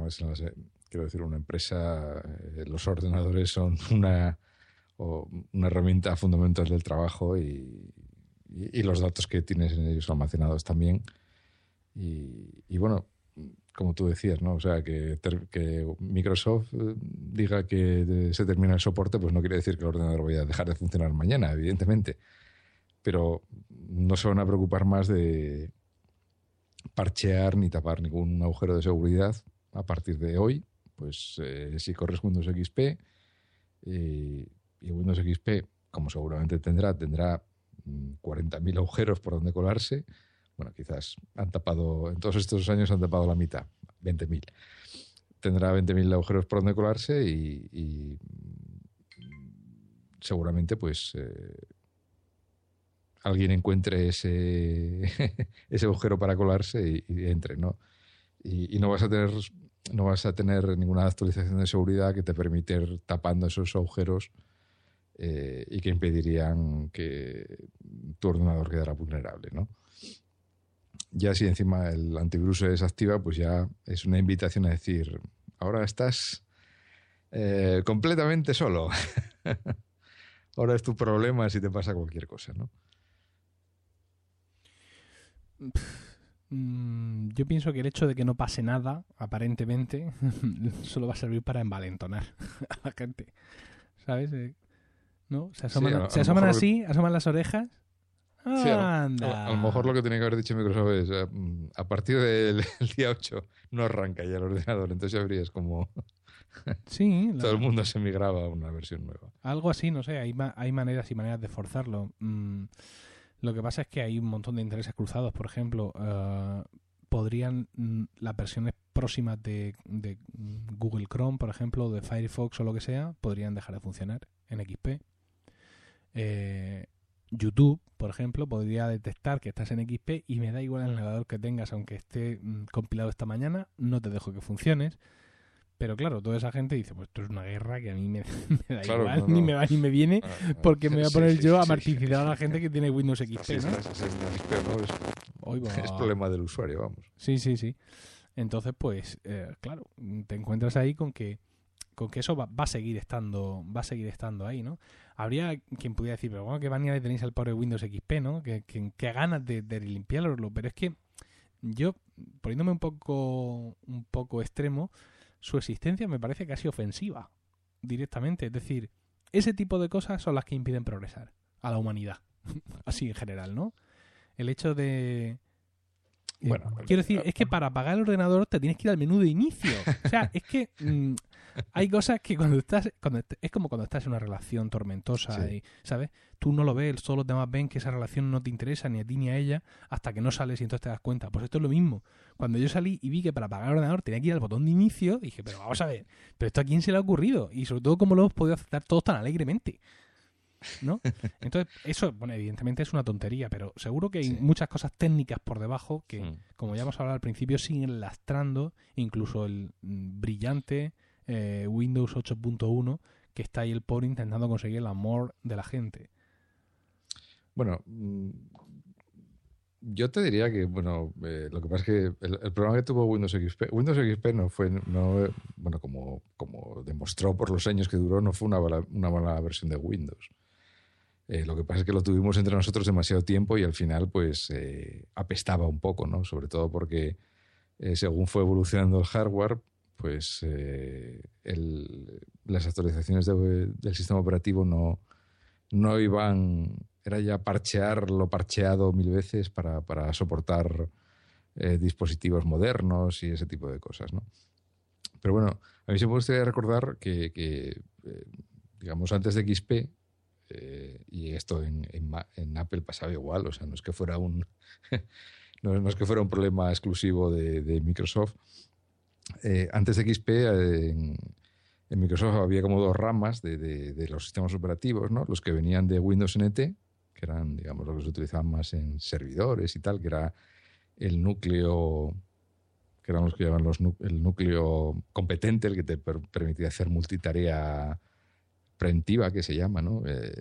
quiero decir, una empresa, eh, los ordenadores son una una herramienta fundamental del trabajo y, los datos que tienes en ellos almacenados también. Y, bueno, como tú decías, ¿no? O sea, que, que, Microsoft eh, diga que se termina el soporte, pues no quiere decir que el ordenador vaya a dejar de funcionar mañana, evidentemente. Pero no se van a preocupar más de parchear ni tapar ningún agujero de seguridad a partir de hoy. Pues eh, si corres Windows XP, eh, y Windows XP, como seguramente tendrá, tendrá 40.000 mm, agujeros por donde colarse. Bueno, quizás han tapado, en todos estos años han tapado la mitad, 20.000. Tendrá 20.000 agujeros por donde colarse y, mm, seguramente pues eh, alguien encuentre ese, ese agujero para colarse y, entre, ¿no? Y, y, no vas a tener no vas a tener ninguna actualización de seguridad que te permita ir tapando esos agujeros eh, y que impedirían que tu ordenador quedara vulnerable, ¿no? Ya si encima el antivirus se desactiva, pues ya es una invitación a decir, ahora estás eh, completamente solo. ahora es tu problema si te pasa cualquier cosa, ¿no? Mm, yo pienso que el hecho de que no pase nada, aparentemente, solo va a servir para envalentonar a la gente. ¿Sabes? Eh, ¿no? Se asoman, se asoman así, asoman las orejas. a, lo mejor lo que tenía que haber dicho Microsoft es eh, a, partir del día 8 no arranca ya el ordenador, entonces ya verías como sí, todo el mundo se migraba a una versión nueva. Algo así, no sé, hay, hay maneras y maneras de forzarlo. Mm, lo que pasa es que hay un montón de intereses cruzados, por ejemplo, uh, podrían mm, las versiones próximas de, de Google Chrome, por ejemplo, de Firefox o lo que sea, podrían dejar de funcionar en XP eh, YouTube, por ejemplo, podría detectar que estás en XP y me da igual el navegador que tengas, aunque esté mm, compilado esta mañana, no te dejo que funciones. Pero claro, toda esa gente dice, pues esto es una guerra que a mí me, da igual, ni me va ni me viene, ah, ah, porque me voy a poner yo a martirizar a la gente que tiene Windows XP, ¿no? Es, problema del usuario, vamos. Sí, sí, sí. Entonces, pues, eh, claro, te encuentras ahí con que con que eso va, a seguir estando va a seguir estando ahí, ¿no? Habría quien pudiera decir, pero bueno, qué manía le tenéis al pobre Windows XP, ¿no? Que, que, ganas de, limpiarlo, pero es que yo, poniéndome un poco, un poco extremo, su existencia me parece casi ofensiva, directamente. Es decir, ese tipo de cosas son las que impiden progresar a la humanidad. así en general, ¿no? El hecho de... eh, Bueno, quiero decir, es que para apagar el ordenador te tienes que ir al menú de inicio. O sea, es que mm, hay cosas que cuando estás, cuando es como cuando estás en una relación tormentosa, Sí. y, ¿sabes? Tú no lo ves, todos los demás ven que esa relación no te interesa ni a ti ni a ella hasta que no sales y entonces te das cuenta. Pues esto es lo mismo. Cuando yo salí y vi que para apagar el ordenador tenía que ir al botón de inicio, dije, pero vamos a ver, ¿pero esto a quién se le ha ocurrido? Y sobre todo, ¿cómo lo hemos podido aceptar todos tan alegremente? ¿No? Entonces, eso, bueno, evidentemente es una tontería, pero seguro que hay Sí. muchas cosas técnicas por debajo que, como ya hemos hablado al principio, siguen lastrando incluso el mm, brillante eh, Windows 8.1 que está ahí el pobre intentando conseguir el amor de la gente. Bueno, mm, yo te diría que, bueno, eh, lo que pasa es que el, el problema que tuvo Windows XP, Windows XP no fue, no, bueno, como, como demostró por los años que duró, no fue una mala, una mala versión de Windows. Eh, lo que pasa es que lo tuvimos entre nosotros demasiado tiempo y al final, pues, apestaba un poco, ¿no? Sobre todo porque según fue evolucionando el hardware, pues eh, las actualizaciones de- del sistema operativo no, no iban, era ya parchear lo parcheado mil veces para, para soportar eh, dispositivos modernos y ese tipo de cosas, ¿no? Pero bueno, a mí se me gustaría recordar que, eh, digamos, antes de XP, y esto en, Apple pasaba igual, o sea, no es que fuera un, no, es que fuera un problema exclusivo de Microsoft. Eh, antes de XP, eh, en, Microsoft había como dos ramas de, los sistemas operativos, ¿no? Los que venían de Windows NT, que eran, digamos, los que se utilizaban más en servidores y tal, que era el núcleo, que eran los que llaman los el núcleo competente, el que te per- permitía hacer multitarea preventiva, que se llama, ¿no? Eh,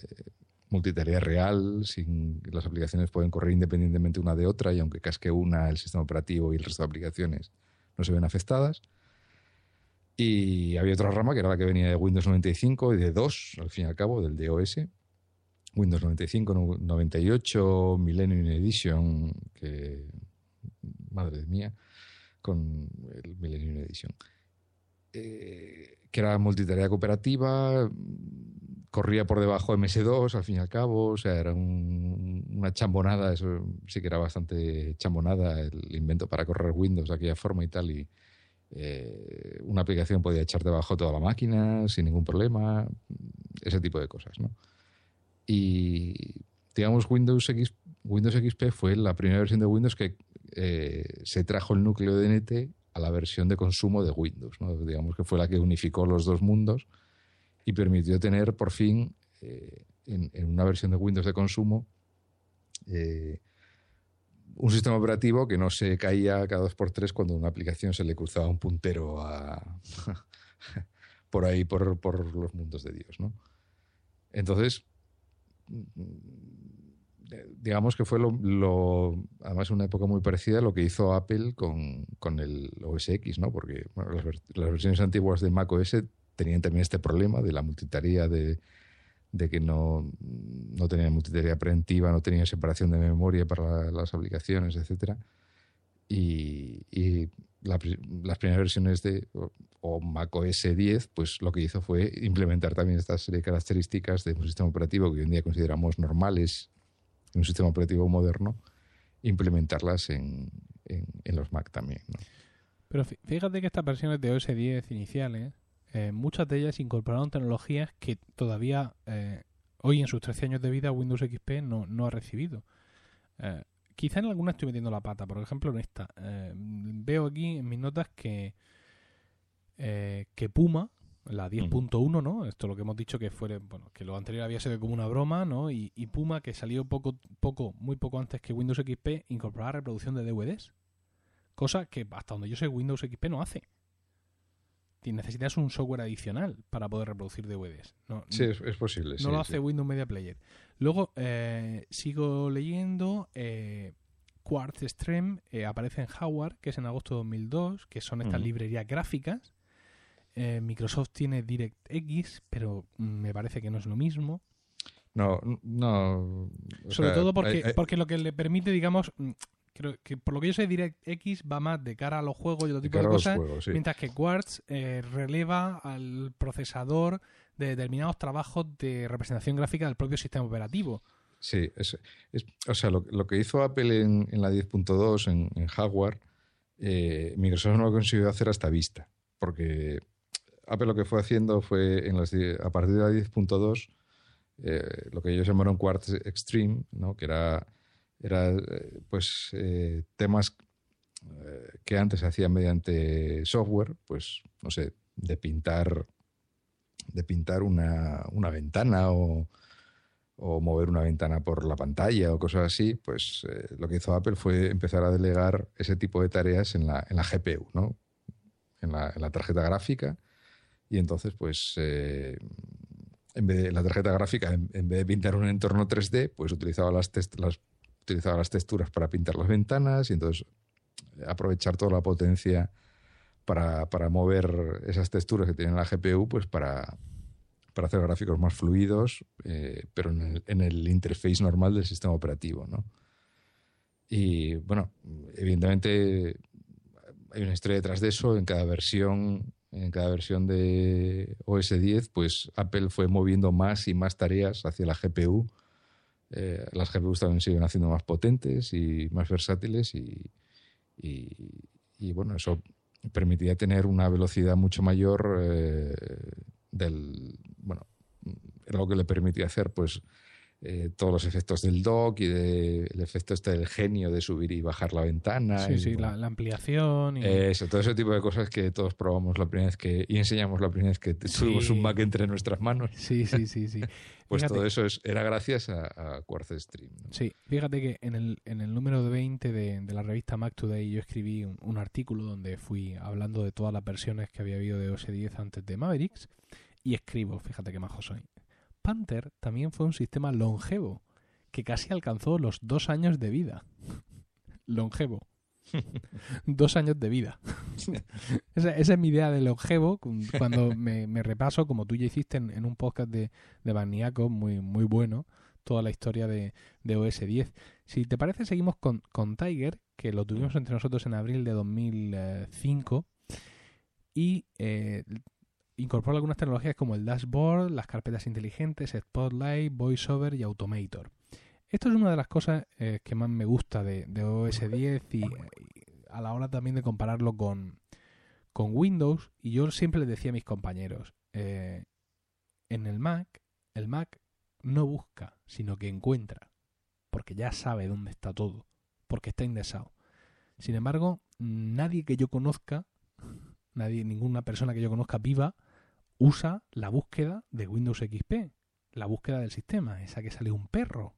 multitarea real, sin las aplicaciones pueden correr independientemente una de otra y aunque casque una, el sistema operativo y el resto de aplicaciones no se ven afectadas. Y había otra rama que era la que venía de Windows 95 y de 2, al fin y al cabo, del DOS. Windows 95, no- 98, Millennium Edition, que madre mía, con el Millennium Edition. Eh, que era multitarea cooperativa, corría por debajo de MS2, al fin y al cabo, o sea, era un- una chambonada, eso sí que era bastante chambonada el invento para correr Windows de aquella forma y tal, y eh, una aplicación podía echar debajo toda la máquina sin ningún problema, ese tipo de cosas, ¿no? Y digamos, Windows, X, Windows XP fue la primera versión de Windows que eh, se trajo el núcleo de NT a la versión de consumo de Windows, ¿no? Digamos que fue la que unificó los dos mundos y permitió tener por fin eh, en, una versión de Windows de consumo eh, un sistema operativo que no se caía cada dos por tres cuando una aplicación se le cruzaba un puntero a, por ahí, por, por los mundos de Dios. ¿no? Entonces, digamos que fue lo, lo, además una época muy parecida a lo que hizo Apple con, con el OS X, ¿no? porque las, las, versiones antiguas de Mac OS tenían también este problema de la multitarea de, que no, no tenía multitarea preventiva, no tenía separación de memoria para la, las aplicaciones, etcétera. Y, y la, las primeras versiones de Mac OS 10, pues lo que hizo fue implementar también esta serie de características de un sistema operativo que hoy en día consideramos normales en un sistema operativo moderno, implementarlas en, los Mac también. Pero fíjate que estas versiones de OS 10 iniciales, eh, muchas de ellas incorporaron tecnologías que todavía eh, hoy en sus 13 años de vida Windows XP no, no ha recibido. Eh, quizá en algunas estoy metiendo la pata, por ejemplo en esta. Eh, veo aquí en mis notas que, que Puma, la 10.1, ¿no? Esto lo que hemos dicho que fue, bueno, que lo anterior había sido como una broma, ¿no? Y, y Puma, que salió poco, poco, muy poco antes que Windows XP, incorporaba reproducción de DVDs. Cosa que hasta donde yo sé Windows XP no hace. Necesitas un software adicional para poder reproducir DVDs. No, sí, es, es posible. No sí, lo hace sí. Windows Media Player. Luego eh, sigo leyendo. Eh, Quartz Stream eh, aparece en Howard, que es en agosto de 2002, que son estas uh -huh. librerías gráficas. Microsoft tiene DirectX, pero me parece que no es lo mismo. No, no. Sobre sea, todo porque, hay, hay... porque lo que le permite, digamos, creo que por lo que yo sé, DirectX va más de cara a los juegos y otro tipo de, de cosas, juegos, sí. mientras que Quartz eh, releva al procesador de determinados trabajos de representación gráfica del propio sistema operativo. Sí, es, o sea, lo, que hizo Apple en, la 10.2, en, en, hardware, eh, Microsoft no lo consiguió hacer hasta vista, porque Apple lo que fue haciendo fue, en las, a partir de la 10.2, eh, lo que ellos llamaron Quartz Extreme, ¿no? que era, era eh, pues, temas que antes se hacían mediante software, pues, no sé, de pintar, de pintar una, una ventana o o mover una ventana por la pantalla o cosas así, pues eh, lo que hizo Apple fue empezar a delegar ese tipo de tareas en la, en la GPU, ¿no? En la, en la, tarjeta gráfica. Y entonces, pues, eh, en vez de la tarjeta gráfica, en, vez de pintar un entorno 3D, pues utilizaba las, utilizaba las texturas para pintar las ventanas y entonces aprovechar toda la potencia para, para mover esas texturas que tiene la GPU, pues para, para hacer gráficos más fluidos, eh, pero en el, en el, interface normal del sistema operativo. ¿no? Y bueno, evidentemente hay una historia detrás de eso. En cada versión, en cada versión de OS 10, pues Apple fue moviendo más y más tareas hacia la GPU. Eh, las GPUs también siguen haciendo más potentes y más versátiles y, bueno, eso permitía tener una velocidad mucho mayor eh, del, bueno, era lo que le permitía hacer, pues, eh, todos los efectos del dock y de, el efecto este del genio de subir y bajar la ventana. Sí, sí, la, ampliación. Y... Eso, todo ese tipo de cosas que todos probamos la primera vez que y enseñamos la primera vez que tuvimos un Mac entre nuestras manos. Sí, sí, sí, sí. pues todo eso es, era gracias a, Quartz Stream. Sí, fíjate que en el, en el número 20 de, de la revista Mac Today yo escribí un, un, artículo donde fui hablando de todas las versiones que había habido de OS 10 antes de Mavericks y escribo, fíjate qué majo soy. Panther también fue un sistema longevo, que casi alcanzó los dos años de vida. longevo. dos años de vida. esa, es mi idea de longevo cuando me, repaso, como tú ya hiciste en, un podcast de, de muy, muy bueno, toda la historia de, de, OS 10. Si te parece, seguimos con, con Tiger, que lo tuvimos entre nosotros en abril de 2005. Y eh, incorpora algunas tecnologías como el dashboard, las carpetas inteligentes, Spotlight, VoiceOver y Automator. Esto es una de las cosas eh, que más me gusta de, OS 10 y, a la hora también de compararlo con, Windows. Y yo siempre les decía a mis compañeros, eh, en el Mac, el Mac no busca, sino que encuentra, porque ya sabe dónde está todo, porque está indexado. Sin embargo, nadie que yo conozca, nadie, ninguna persona que yo conozca viva, usa la búsqueda de Windows XP, la búsqueda del sistema, esa que sale un perro.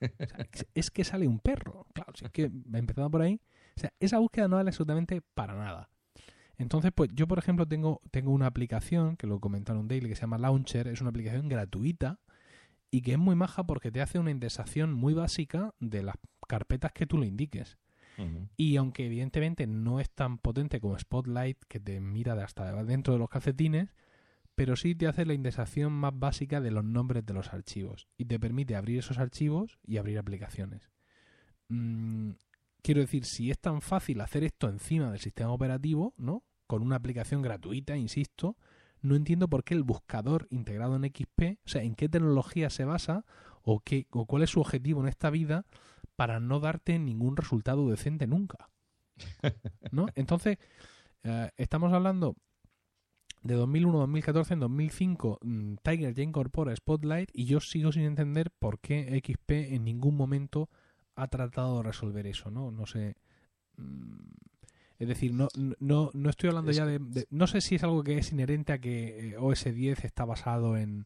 es que sale un perro. Claro, si es que empezado por ahí. O sea, esa búsqueda no vale absolutamente para nada. Entonces, pues yo, por ejemplo, tengo, tengo una aplicación, que lo comentaron un daily, que se llama Launcher, es una aplicación gratuita y que es muy maja porque te hace una indexación muy básica de las carpetas que tú le indiques. Y aunque evidentemente no es tan potente como Spotlight, que te mira de hasta dentro de los calcetines, pero sí te hace la indexación más básica de los nombres de los archivos y te permite abrir esos archivos y abrir aplicaciones. Mm, quiero decir, si es tan fácil hacer esto encima del sistema operativo, ¿no? Con una aplicación gratuita, insisto, no entiendo por qué el buscador integrado en XP, o sea, en qué tecnología se basa o, qué, o cuál es su objetivo en esta vida para no darte ningún resultado decente nunca. ¿No? Entonces, eh, estamos hablando de 2001, 2014, en 2005 mm, Tiger ya incorpora Spotlight y yo sigo sin entender por qué XP en ningún momento ha tratado de resolver eso, ¿no? No sé. Mm, es decir, no, no, no estoy hablando ya de, No sé si es algo que es inherente a que eh, OS 10 está basado en,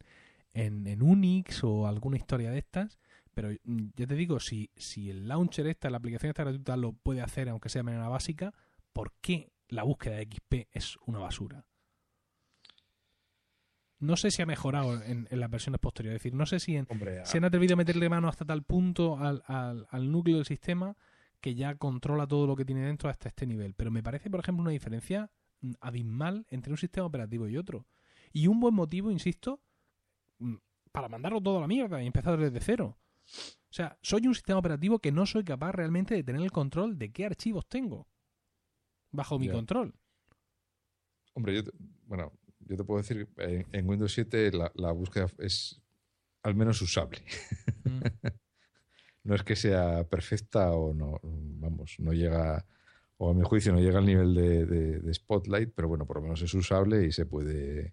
en, Unix o alguna historia de estas, pero mm, ya te digo, si, si el launcher esta, la aplicación esta gratuita lo puede hacer aunque sea de manera básica, ¿por qué la búsqueda de XP es una basura? No sé si ha mejorado en, las versiones posteriores. Es decir, no sé si se han atrevido a meterle mano hasta tal punto al, al, núcleo del sistema que ya controla todo lo que tiene dentro hasta este nivel. Pero me parece, por ejemplo, una diferencia mm, abismal entre un sistema operativo y otro. Y un buen motivo, insisto, mm, para mandarlo todo a la mierda y empezar desde cero. O sea, soy un sistema operativo que no soy capaz realmente de tener el control de qué archivos tengo bajo mi control. Hombre, yo, bueno, yo te puedo decir, en, Windows 7 la, búsqueda es, al menos usable. Mm. no es que sea perfecta o no, vamos, no llega, o a mi juicio no llega al nivel de, de Spotlight, pero bueno, por lo menos es usable y se puede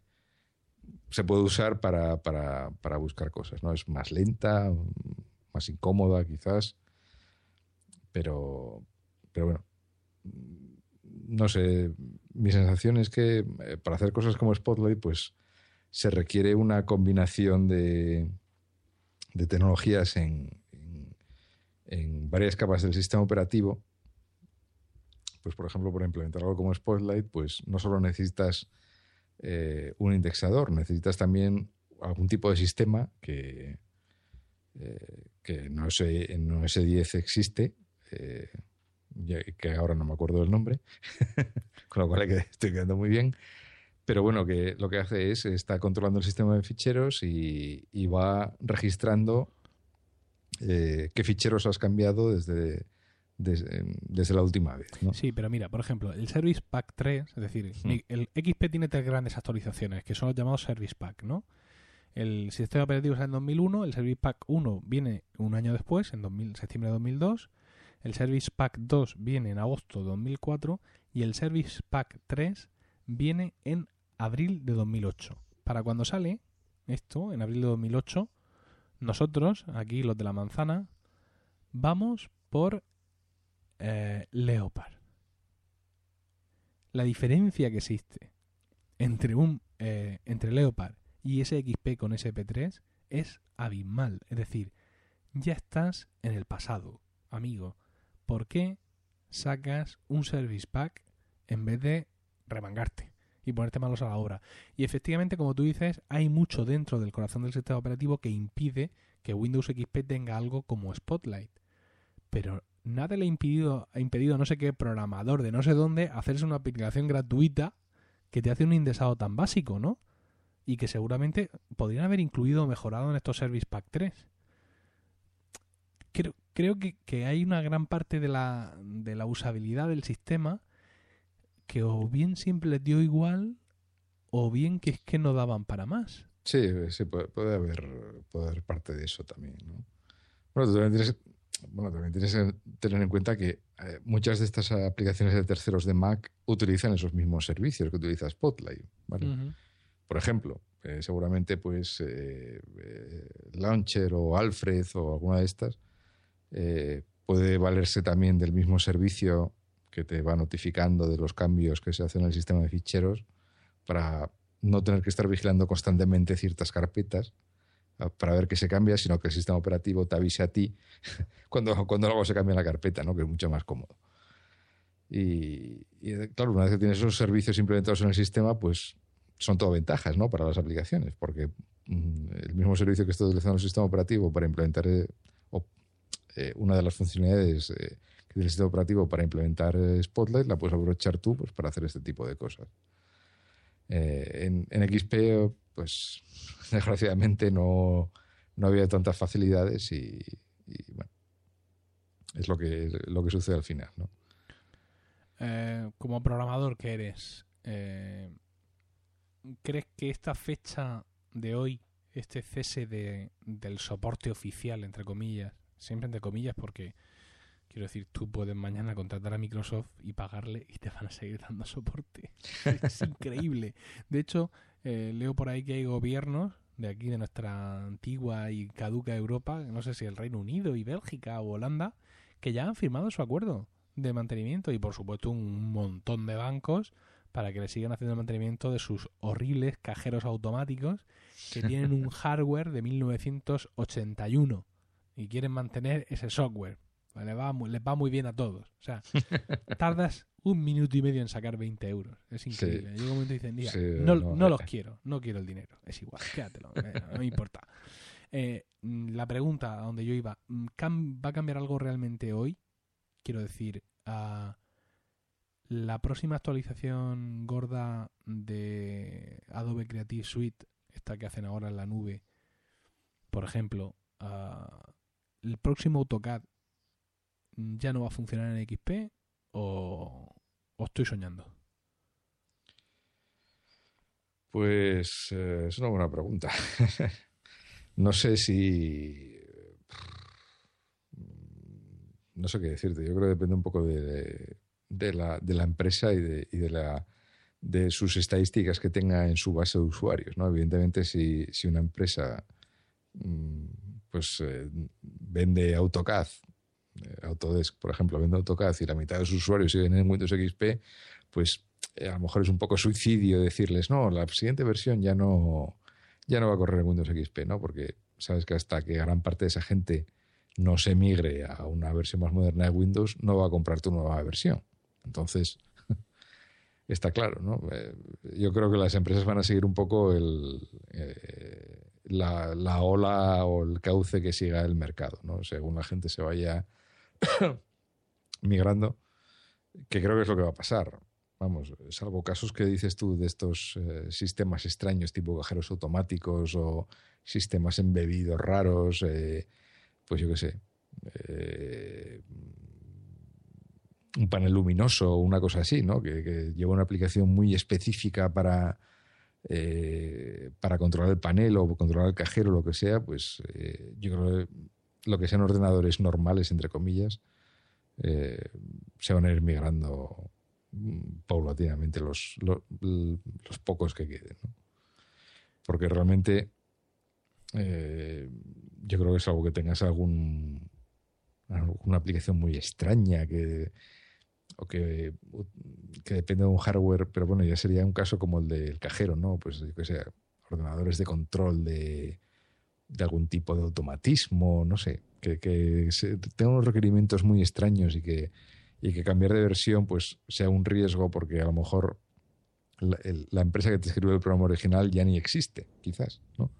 se puede usar para, para, para, buscar cosas, ¿no? Es más lenta, más incómoda quizás, pero, pero bueno, no sé, mi sensación es que eh, para hacer cosas como Spotlight, pues se requiere una combinación de, de tecnologías en, en, varias capas del sistema operativo. Pues, por ejemplo, para implementar algo como Spotlight, pues no solo necesitas eh, un indexador, necesitas también algún tipo de sistema que, eh, que no, sé, en OS10 existe, que ahora no me acuerdo del nombre, con lo cual estoy quedando muy bien. Pero bueno, que lo que hace es, está controlando el sistema de ficheros y, va registrando qué ficheros has cambiado desde, desde, la última vez. Sí, pero mira, por ejemplo, el Service Pack 3, es decir, hmm. el XP tiene tres grandes actualizaciones, que son los llamados Service Pack, ¿no? El sistema operativo es en 2001, el Service Pack 1 viene un año después, en 2000, septiembre de 2002, el Service Pack 2 viene en agosto de 2004 y el Service Pack 3 viene en abril de 2008. Para cuando sale esto, en abril de 2008, nosotros, aquí los de la manzana, vamos por eh, Leopard. La diferencia que existe entre un eh, entre Leopard y SXP con SP3 es abismal. Es decir, ya estás en el pasado, amigo. ¿Por qué sacas un service pack en vez de remangarte y ponerte malos a la obra? Y efectivamente, como tú dices, hay mucho dentro del corazón del sistema operativo que impide que Windows XP tenga algo como Spotlight. Pero nada le ha impedido, ha impedido a no sé qué programador de no sé dónde hacerse una aplicación gratuita que te hace un indexado tan básico, ¿no? Y que seguramente podrían haber incluido o mejorado en estos Service Pack 3. Creo, creo que, que, hay una gran parte de la, de la usabilidad del sistema que o bien siempre les dio igual o bien que es que no daban para más. Sí, sí puede, haber, puede haber parte de eso también, ¿no? Bueno, también tienes, bueno, también tienes que tener en cuenta que eh, muchas de estas aplicaciones de terceros de Mac utilizan esos mismos servicios que utiliza Spotlight. Por ejemplo, eh, seguramente pues eh, Launcher o Alfred o alguna de estas puede valerse también del mismo servicio que te va notificando de los cambios que se hacen en el sistema de ficheros para no tener que estar vigilando constantemente ciertas carpetas para ver qué se cambia, sino que el sistema operativo te avise a ti cuando, cuando algo se cambia en la carpeta, ¿no? que es mucho más cómodo. Y, claro, una vez que tienes esos servicios implementados en el sistema, pues son todo ventajas ¿no? para las aplicaciones, porque mm, el mismo servicio que está utilizando el sistema operativo para implementar eh, eh, una de las funcionalidades eh, que tiene el sistema operativo para implementar Spotlight, la puedes aprovechar tú pues, para hacer este tipo de cosas. en, en XP pues desgraciadamente no, había tantas facilidades y, bueno, es lo que, lo que sucede al final, ¿no? Eh, como programador que eres, eh, ¿crees que esta fecha de hoy, este cese de, del soporte oficial, entre comillas, siempre entre comillas, porque quiero decir, tú puedes mañana contratar a Microsoft y pagarle y te van a seguir dando soporte. es increíble. De hecho, eh, leo por ahí que hay gobiernos de aquí, de nuestra antigua y caduca Europa, no sé si el Reino Unido y Bélgica o Holanda, que ya han firmado su acuerdo de mantenimiento y por supuesto un montón de bancos para que le sigan haciendo el mantenimiento de sus horribles cajeros automáticos que tienen un hardware de 1981 y quieren mantener ese software. Les va, les va muy bien a todos. O sea, tardas un minuto y medio en sacar 20 euros. Es increíble. Llega un momento y dicen, no, no, los quiero, no quiero el dinero. Es igual, quédatelo, eh, no me importa. Eh, la pregunta a donde yo iba, mm, ¿va a cambiar algo realmente hoy? Quiero decir, la próxima actualización gorda de Adobe Creative Suite, esta que hacen ahora en la nube, por ejemplo, el próximo AutoCAD ya no va a funcionar en XP o, estoy soñando? Pues eh, es una buena pregunta. no sé si no sé qué decirte. Yo creo que depende un poco de, la, de la, empresa y, de, de, la, de sus estadísticas que tenga en su base de usuarios. ¿no? Evidentemente, si, si una empresa mm, pues eh, vende AutoCAD, eh, Autodesk, por ejemplo, vende AutoCAD y la mitad de sus usuarios siguen en Windows XP, pues eh, a lo mejor es un poco suicidio decirles, no, la siguiente versión ya no, ya no va a correr en Windows XP, ¿no? Porque sabes que hasta que gran parte de esa gente no se migre a una versión más moderna de Windows, no va a comprar tu nueva versión. Entonces, está claro, ¿no? Yo creo que las empresas van a seguir un poco el, la, la, ola o el cauce que siga el mercado, ¿no? Según la gente se vaya migrando, que creo que es lo que va a pasar. Vamos, salvo casos que dices tú de estos eh, sistemas extraños tipo cajeros automáticos o sistemas embebidos raros, eh, pues yo qué sé, eh, un panel luminoso o una cosa así, ¿no? Que, que lleva una aplicación muy específica para, eh, para controlar el panel o controlar el cajero o lo que sea, pues eh, yo creo que lo que sean ordenadores normales, entre comillas, eh, se van a ir migrando paulatinamente los, los, pocos que queden. Porque realmente yo creo que es algo que tengas algún alguna aplicación muy extraña que o que, que depende de un hardware, pero bueno, ya sería un caso como el del cajero, ¿no? Pues yo que sé, ordenadores de control de, de algún tipo de automatismo, no sé, que, que se, tenga unos requerimientos muy extraños y que, y que cambiar de versión pues sea un riesgo porque a lo mejor la, empresa que te escribió el programa original ya ni existe, quizás, ¿no?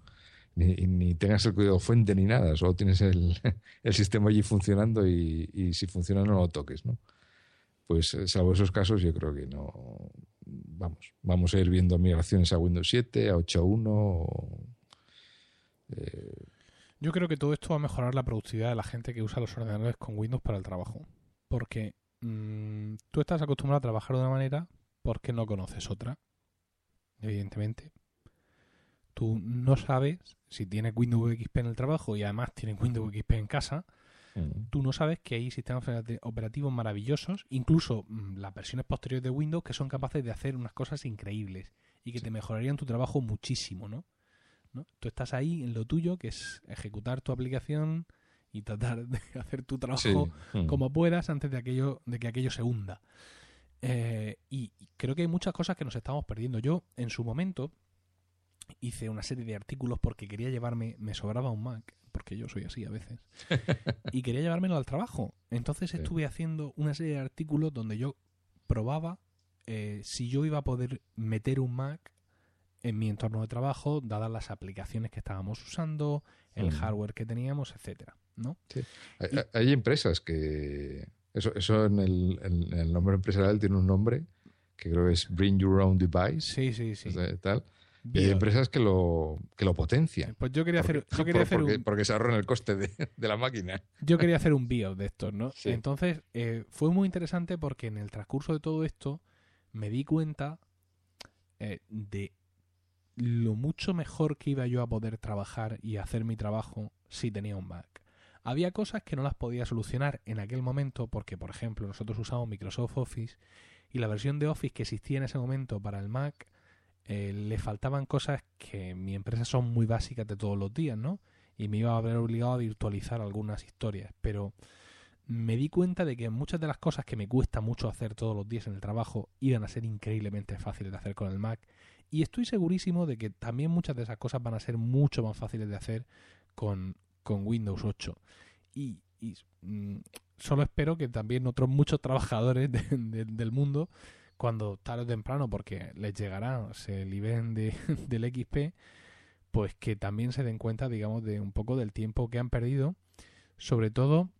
ni, tengas el código fuente ni nada, solo tienes el, el sistema allí funcionando y, si funciona no lo toques, ¿no? Pues salvo esos casos yo creo que no, vamos, vamos a ir viendo migraciones a Windows 7, a 8.1 o, eh... Yo creo que todo esto va a mejorar la productividad de la gente que usa los ordenadores con Windows para el trabajo, porque mmm, tú estás acostumbrado a trabajar de una manera porque no conoces otra, evidentemente. Tú no sabes si tienes Windows XP en el trabajo y además tienes Windows XP en casa, mm. tú no sabes que hay sistemas operativos maravillosos, incluso mm, las versiones posteriores de Windows, que son capaces de hacer unas cosas increíbles y que sí. te mejorarían tu trabajo muchísimo, ¿no? ¿no? Tú estás ahí en lo tuyo, que es ejecutar tu aplicación y tratar de hacer tu trabajo sí. como puedas antes de aquello, de que aquello se hunda. Eh, y creo que hay muchas cosas que nos estamos perdiendo. Yo, en su momento, hice una serie de artículos porque quería llevarme, me sobraba un Mac, porque yo soy así a veces, y quería llevármelo al trabajo. Entonces sí. estuve haciendo una serie de artículos donde yo probaba eh, si yo iba a poder meter un Mac en mi entorno de trabajo, dadas las aplicaciones que estábamos usando, el mm. hardware que teníamos, etcétera, ¿no? Sí. Hay, y, hay, empresas que eso, eso en, el, en el nombre empresarial tiene un nombre que creo que es Bring Your Own Device. Sí, sí, sí. Tal y hay empresas que lo, que lo potencian. Pues yo quería porque, hacer, yo quería por, hacer porque, un, porque, se ahorran el coste de, de, la máquina. Yo quería hacer un BIOS de estos, ¿no? Sí. Entonces, eh, fue muy interesante porque en el transcurso de todo esto me di cuenta eh, de lo mucho mejor que iba yo a poder trabajar y hacer mi trabajo si tenía un Mac. Había cosas que no las podía solucionar en aquel momento porque, por ejemplo, nosotros usamos Microsoft Office y la versión de Office que existía en ese momento para el Mac eh, le faltaban cosas que mi empresa son muy básicas de todos los días, ¿no? Y me iba a haber obligado a virtualizar algunas historias, pero me di cuenta de que muchas de las cosas que me cuesta mucho hacer todos los días en el trabajo iban a ser increíblemente fáciles de hacer con el Mac. Y estoy segurísimo de que también muchas de esas cosas van a ser mucho más fáciles de hacer con, con Windows 8. Y, mmm, solo espero que también otros muchos trabajadores de, de, del mundo cuando tarde o temprano, porque les llegará, se liberen de, del XP, pues que también se den cuenta, digamos, de un poco del tiempo que han perdido, sobre todo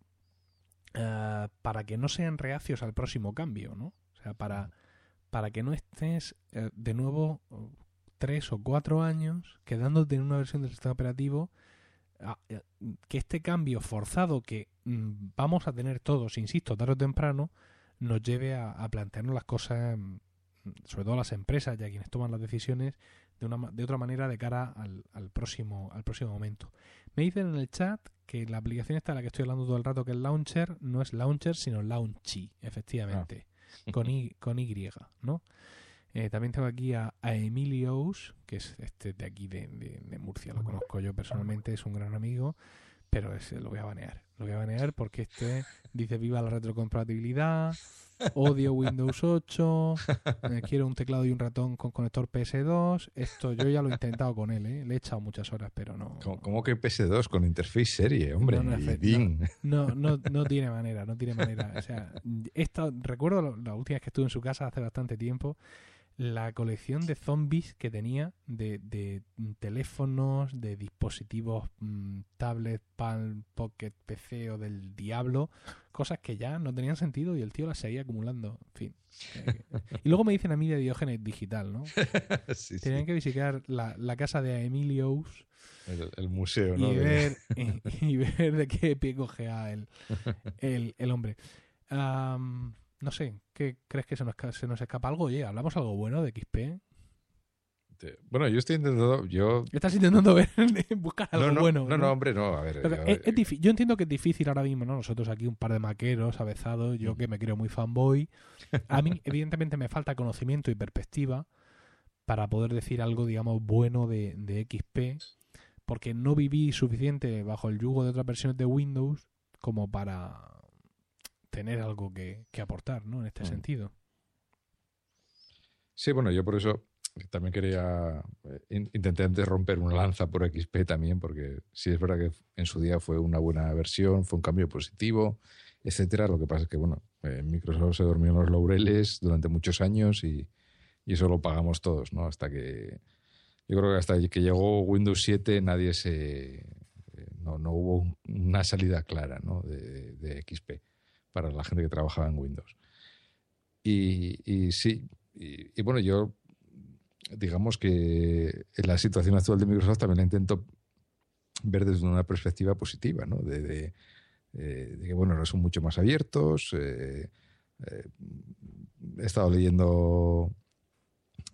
uh, para que no sean reacios al próximo cambio, ¿no? O sea, para, para que no estés uh, de nuevo tres o cuatro años quedándote en una versión del sistema operativo uh, que este cambio forzado que mm, vamos a tener todos, insisto, tarde o temprano, nos lleve a, a plantearnos las cosas, mm, sobre todo las empresas y a quienes toman las decisiones, de, una, de otra manera de cara al, al, próximo, al próximo momento. Me dicen en el chat que la aplicación esta de la que estoy hablando todo el rato, que es Launcher, no es Launcher, sino Launchy, efectivamente, Ah. con, y, con Y, ¿no? Eh, también tengo aquí a, a Emilios, que es este de aquí de, de- de Murcia, lo conozco yo personalmente, es un gran amigo, pero ese lo voy a banear. Lo voy a banear porque este dice viva la retrocompatibilidad, odio Windows 8, eh, quiero un teclado y un ratón con conector PS2. Esto yo ya lo he intentado con él, ¿eh? le he echado muchas horas, pero no. ¿Cómo, cómo que PS2 con interface serie, hombre? No, no. No, no, no tiene manera, no tiene manera. O sea, esta, recuerdo la última vez que estuve en su casa hace bastante tiempo, la colección de zombies que tenía de, de teléfonos, de dispositivos, mm, tablet, Palm, Pocket, PC o del diablo, cosas que ya no tenían sentido y el tío las seguía acumulando. En fin. Y luego me dicen a mí de Diógenes Digital, ¿no? Sí, sí. Tenían que visitar la, la casa de Emilios El, el museo, ¿no? y, ver, y, y ver de qué pie cogea el, el, el hombre. No sé, ¿qué crees que se nos, se nos escapa algo? Oye, ¿hablamos algo bueno de XP? Bueno, yo estoy intentando. Yo. Estás intentando ver, buscar algo no, no, bueno. no, no, hombre, no. A ver. Pero yo- es- es difí- yo entiendo que es difícil ahora mismo, ¿no? Nosotros aquí un par de maqueros, avezados, yo que me creo muy fanboy. A mí, evidentemente, me falta conocimiento y perspectiva para poder decir algo, digamos, bueno de, de XP, porque no viví suficiente bajo el yugo de otras versiones de Windows como para tener algo que, que aportar, ¿no? En este Mm. sentido. Sí, bueno, yo por eso también quería. eh, in- intenté antes romper una lanza por XP también, porque sí es verdad que en su día fue una buena versión, fue un cambio positivo, etcétera. Lo que pasa es que, bueno, eh, Microsoft se durmió en los laureles durante muchos años y, y eso lo pagamos todos, ¿no? Hasta que. Yo creo que hasta que llegó Windows 7 nadie se. eh, No, no hubo un- una salida clara ¿no? de, de XP para la gente que trabajaba en Windows. Y, sí, y, bueno, yo digamos que en la situación actual de Microsoft también la intento ver desde una perspectiva positiva, ¿no? De, eh, que, bueno, ahora son mucho más abiertos. eh, eh, he estado leyendo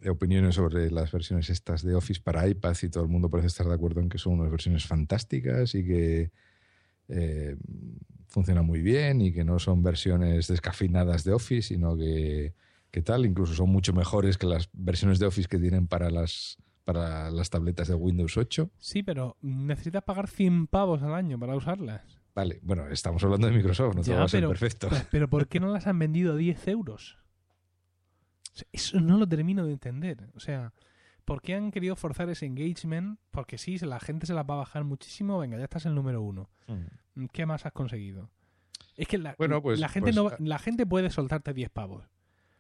opiniones sobre las versiones estas de Office para iPad y todo el mundo parece estar de acuerdo en que son unas versiones fantásticas y que funcionan muy bien y que no son versiones descafeinadas de Office, sino que, que tal, incluso son mucho mejores que las versiones de Office que tienen para las para las tabletas de Windows 8. Sí, pero necesitas pagar 100 pavos al año para usarlas. Vale, bueno, estamos hablando de Microsoft, no todo Ya, va a ser pero- perfecto. Pero ¿por qué no las han vendido a 10 euros? O sea, eso no lo termino de entender. O sea, ¿por qué han querido forzar ese engagement? Porque sí, la gente se las va a bajar muchísimo. Venga, ya estás el número uno. ¿Qué más has conseguido? Es que la, Bueno, pues- la, gente pues, no ah. la gente puede soltarte 10 pavos.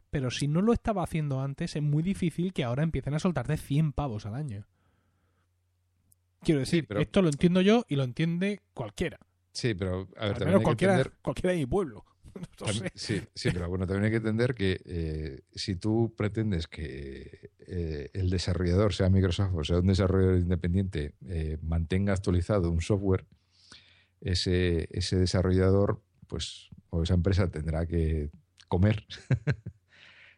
Pero si no lo estaba haciendo antes, es muy difícil que ahora empiecen a soltarte 100 pavos al año. Quiero decir, pero- esto lo entiendo yo y lo entiende cualquiera. Sí, pero a ver, Al también menos cualquiera, entender cualquiera de mi pueblo. No También- sé. sí, sí, pero bueno, también hay que entender que eh, si tú pretendes que eh, el desarrollador, sea Microsoft o sea un desarrollador independiente, eh, mantenga actualizado un software, ese, ese desarrollador, pues, o esa empresa tendrá que comer.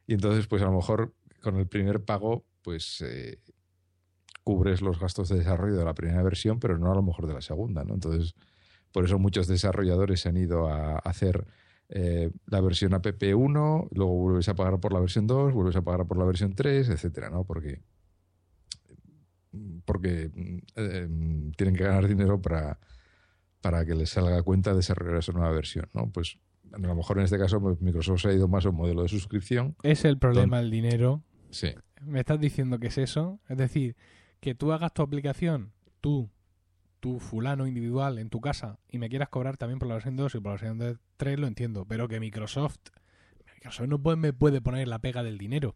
y entonces, pues a lo mejor con el primer pago, pues cubres los gastos de desarrollo de la primera versión, pero no a lo mejor de la segunda, ¿no? Entonces, por eso muchos desarrolladores se han ido a hacer eh, la versión app1, luego vuelves a pagar por la versión 2, vuelves a pagar por la versión 3, etcétera, ¿no? Porque, porque eh, tienen que ganar dinero para, para que les salga cuenta desarrollar esa nueva versión, ¿no? Pues a lo mejor en este caso pues, Microsoft se ha ido más a un modelo de suscripción. Es el problema el dinero. Sí, ¿Me estás diciendo que es eso? Es decir, que tú hagas tu aplicación, tú, tú fulano individual en tu casa, y me quieras cobrar también por la versión 2 y por la versión 3, lo entiendo. Pero que Microsoft, Microsoft no puede, me puede poner la pega del dinero.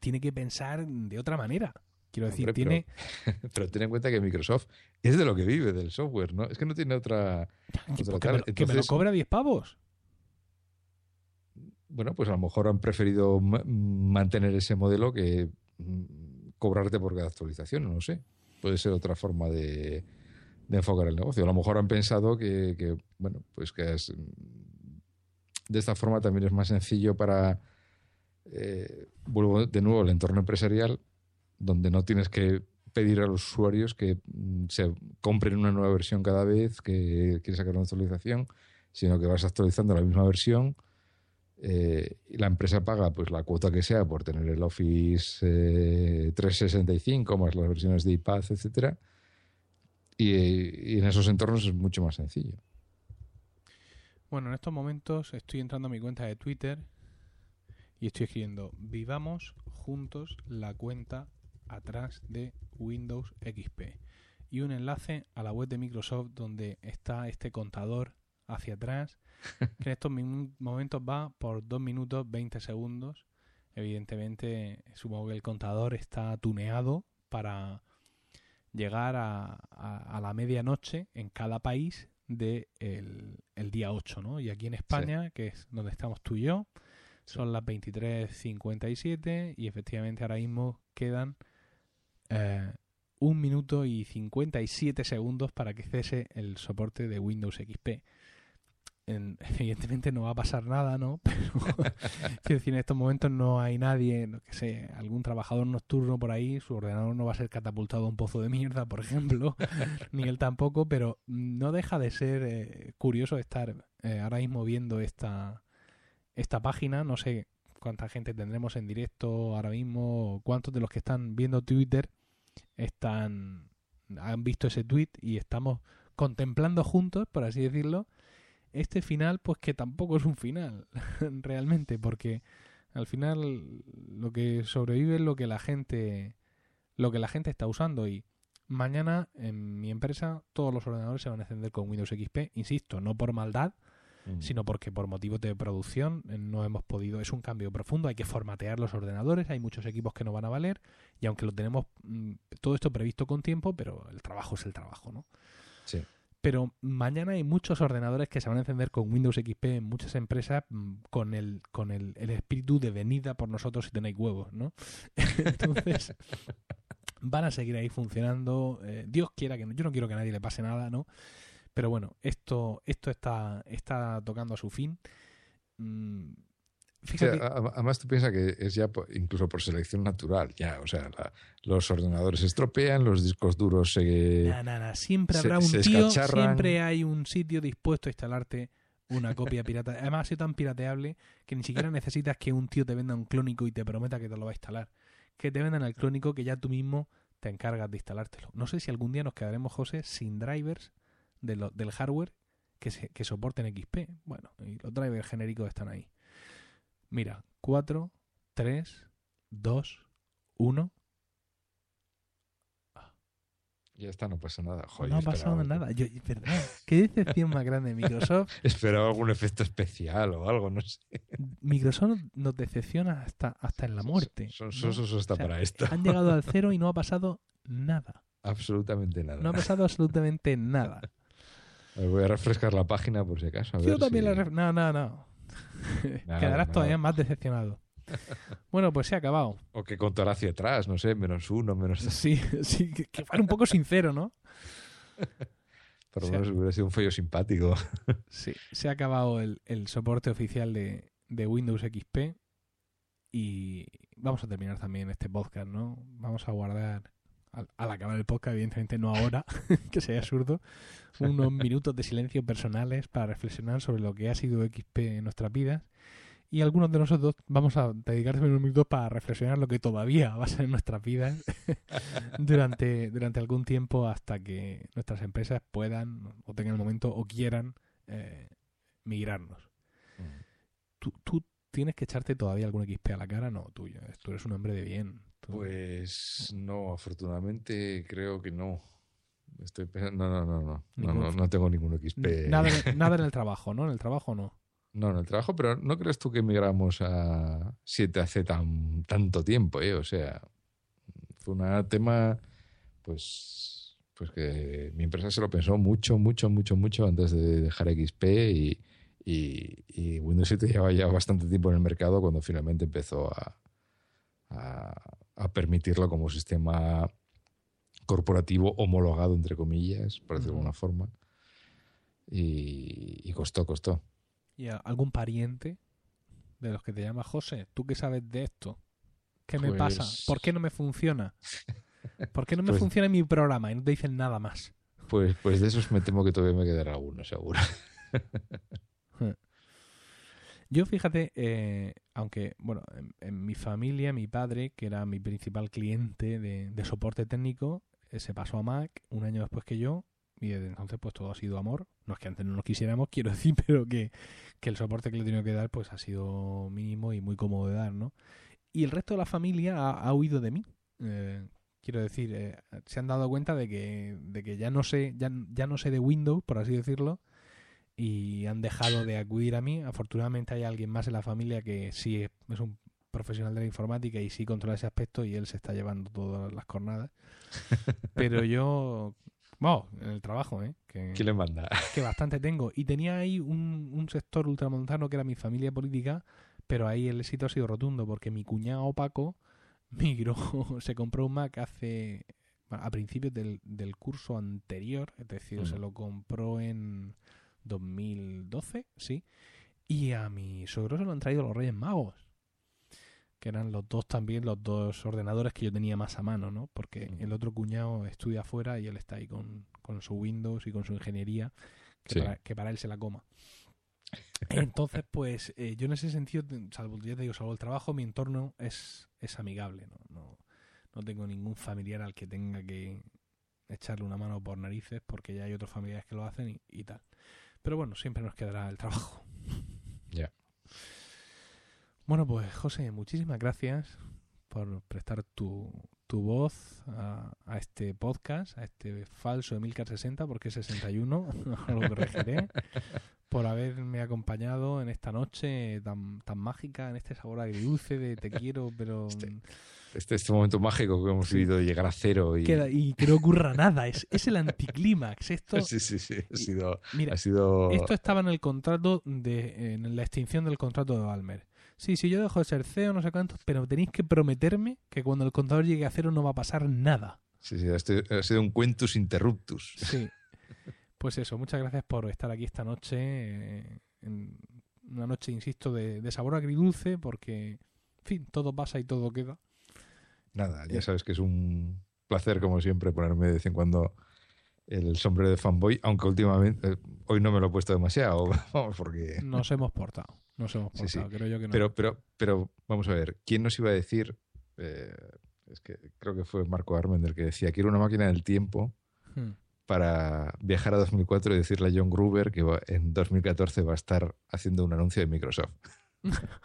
Tiene que pensar de otra manera. Quiero decir, Hombre, tiene... pero ten en cuenta que Microsoft es de lo que vive, del software, ¿no? Es que no tiene otra... que, otra que tal. me, lo- que me lo Entonces- cobra 10 pavos. bueno, pues a lo mejor han preferido ma- mantener ese modelo que mm, cobrarte por cada actualización, no lo sé. Puede ser otra forma de, de enfocar el negocio. A lo mejor han pensado que, bueno, pues que es, de esta forma también es más sencillo para, eh, vuelvo de nuevo al entorno empresarial, donde no tienes que pedir a los usuarios que mm, se compren una nueva versión cada vez que quieres sacar una actualización, sino que vas actualizando la misma versión eh, y la empresa paga pues la cuota que sea por tener el Office 365 eh, más las versiones de iPad, etcétera. Y, en esos entornos es mucho más sencillo. Bueno, en estos momentos estoy entrando a mi cuenta de Twitter y estoy escribiendo vivamos juntos la cuenta atrás de Windows XP y un enlace a la web de Microsoft donde está este contador hacia atrás que en estos momentos va por 2 minutos 20 segundos evidentemente supongo que el contador está tuneado para llegar a, a, la medianoche en cada país del de el, día 8 ¿no? y aquí en España que es donde estamos tú y yo son las 23.57 y efectivamente ahora mismo quedan eh, un minuto y 57 segundos para que cese el soporte de Windows XP. evidentemente no va a pasar nada, ¿no? Pero decir, en estos momentos no hay nadie, no que sé, algún trabajador nocturno por ahí, su ordenador no va a ser catapultado a un pozo de mierda, por ejemplo, ni él tampoco, pero no deja de ser eh, curioso estar eh, ahora mismo viendo esta, esta página, no sé cuánta gente tendremos en directo ahora mismo, cuántos de los que están viendo Twitter están han visto ese tweet y estamos contemplando juntos, por así decirlo, este final, pues que tampoco es un final, realmente, porque al final lo que sobrevive es lo que la gente lo que la gente está usando y mañana en mi empresa todos los ordenadores se van a encender con Windows XP, insisto, no por maldad, sino porque por motivos de producción eh, no hemos podido. Es un cambio profundo, hay que formatear los ordenadores, hay muchos equipos que no van a valer y aunque lo tenemos mm, todo esto previsto con tiempo, pero el trabajo es el trabajo, ¿no? Sí. Pero mañana hay muchos ordenadores que se van a encender con Windows XP en muchas empresas mm, con el, con el, espíritu de venida por nosotros si tenéis huevos, ¿no? Entonces, van a seguir ahí funcionando. Eh, Dios quiera que no, yo no quiero que a nadie le pase nada, ¿no? Pero bueno, esto, esto está, está tocando a su fin. Mm, además tú piensas que es ya incluso por selección natural, ya, o sea, los ordenadores se estropean, los discos duros se... Nah, nah, Siempre habrá un tío, siempre hay un sitio dispuesto a instalarte una copia pirata. Además ha sido tan pirateable que ni siquiera necesitas que un tío te venda un clónico y te prometa que te lo va a instalar. Que te vendan el clónico que ya tú mismo te encargas de instalártelo. No sé si algún día nos quedaremos, José, sin drivers del hardware que, se, que soporten XP. Bueno, y los drivers genéricos están ahí. Mira, 4, 3, 2, 1. Ya está, no pasa nada. no ha pasado nada. Yo, ¿Qué decepción más grande de Microsoft? Esperaba algún efecto especial o algo, no sé. Microsoft nos decepciona hasta, hasta en la muerte. Son, son, para esto. Han llegado al cero y no ha pasado nada. Absolutamente nada. No ha pasado absolutamente nada. voy a refrescar la página por si acaso. Yo también la No, no, no. Quedarás todavía más decepcionado. Bueno, pues se ha acabado. O que contará hacia atrás, no sé, menos uno, menos Sí, sí, que, fuera un poco sincero, ¿no? Por lo menos hubiera sido un fallo simpático. Sí, se ha acabado el, soporte oficial de, de, Windows XP y vamos a terminar también este podcast, ¿no? Vamos a guardar al, acabar el podcast, evidentemente no ahora, que sería absurdo, unos minutos de silencio personales para reflexionar sobre lo que ha sido XP en nuestras vidas. Y algunos de nosotros vamos a dedicar unos minutos para reflexionar lo que todavía va a ser en nuestras vidas durante, durante algún tiempo hasta que nuestras empresas puedan o tengan el momento o quieran eh, migrarnos. Mm. ¿Tú, ¿Tú tienes que echarte todavía algún XP a la cara? No, tuyo. Tú eres un hombre de bien. Pues no, afortunadamente creo que no. Estoy pensando, no, no, no, no, no, no, tengo ningún XP. Nada, nada en el trabajo, ¿no? En el trabajo no. No, en el trabajo, pero ¿no crees tú que emigramos a 7 hace tan, tanto tiempo, eh? O sea, fue un tema, pues, pues que mi empresa se lo pensó mucho, mucho, mucho, mucho antes de dejar XP y, y, y Windows 7 llevaba ya bastante tiempo en el mercado cuando finalmente empezó a, a, permitirlo como sistema corporativo homologado, entre comillas, por decirlo de alguna forma. Y, costó, costó. ¿Y algún pariente de los que te llama José? ¿Tú qué sabes de esto? ¿Qué me pasa? Pues- ¿Por qué no me funciona? ¿Por qué no me Pues- funciona mi programa y no te dicen nada más? Pues, pues de esos me temo que todavía me quedará alguno, seguro. Yo fíjate, eh, aunque, bueno, en, en mi familia, mi padre, que era mi principal cliente de, de soporte técnico, eh, se pasó a Mac un año después que yo y desde entonces pues todo ha sido amor. No es que antes no nos quisiéramos, quiero decir, pero que, el soporte que le he tenido que dar pues ha sido mínimo y muy cómodo de dar, ¿no? Y el resto de la familia ha, ha huido de mí. Eh, quiero decir, eh, se han dado cuenta de que, de que ya no sé, ya, ya no sé de Windows, por así decirlo, y han dejado de acudir a mí. Afortunadamente hay alguien más en la familia que sí es, un profesional de la informática y sí controla ese aspecto y él se está llevando todas las jornadas. Pero yo, wow, en el trabajo, ¿eh? Que, ¿Quién le manda? que bastante tengo. Y tenía ahí un, un sector ultramontano que era mi familia política, pero ahí el éxito ha sido rotundo porque mi cuñado Paco migró, se compró un Mac hace a principios del, del curso anterior, es decir, se lo compró en 2012, sí, y a mi suegro se lo han traído los Reyes Magos, que eran los dos también, los dos ordenadores que yo tenía más a mano, ¿no? Porque Ujú. el otro cuñado estudia afuera y él está ahí con, con su Windows y con su ingeniería, que, Sí. para, que para él se la coma. Entonces, pues eh, yo en ese sentido, salvo, ya te digo, salvo el trabajo, mi entorno es, es amigable. ¿no? No, no tengo ningún familiar al que tenga que echarle una mano por narices porque ya hay otros familiares que lo hacen y, y tal. Pero bueno, siempre nos quedará el trabajo. Ya. Bueno, pues José, muchísimas gracias por prestar tu, tu voz a, a este podcast, a este falso Emilcar 60, porque es 61, ahora lo corregiré, por haberme acompañado en esta noche tan, tan mágica, en este sabor agridulce de te quiero, pero Este- Este, este momento mágico que hemos vivido de llegar a cero y... que no ocurra nada, es, es el anticlímax. Esto, Sí, sí, sí. Ha sido... mira, Ha sido... Esto estaba en el contrato de en la extinción del contrato de Balmer. Sí, sí, yo dejo de ser CEO, no sé cuánto, pero tenéis que prometerme que cuando el contador llegue a cero no va a pasar nada. Sí, sí, ha sido un quentus interruptus. Sí. Pues eso, muchas gracias por estar aquí esta noche. eh, en una noche, insisto, de, de sabor agridulce, porque, en fin, todo pasa y todo queda. Nada, ya Eh. sabes que es un placer, como siempre, ponerme de vez en cuando el sombrero de fanboy, aunque últimamente, eh, hoy no me lo he puesto demasiado, vamos, porque... Nos hemos portado. Nos hemos Sí, sí. portado, creo yo que no. Pero, pero, pero, vamos a ver, ¿quién nos iba a decir? eh, es que creo que fue Marco Armen el que decía, quiero una máquina del tiempo Hmm. para viajar a 2004 y decirle a John Gruber que va- en 2014 va a estar haciendo un anuncio de Microsoft.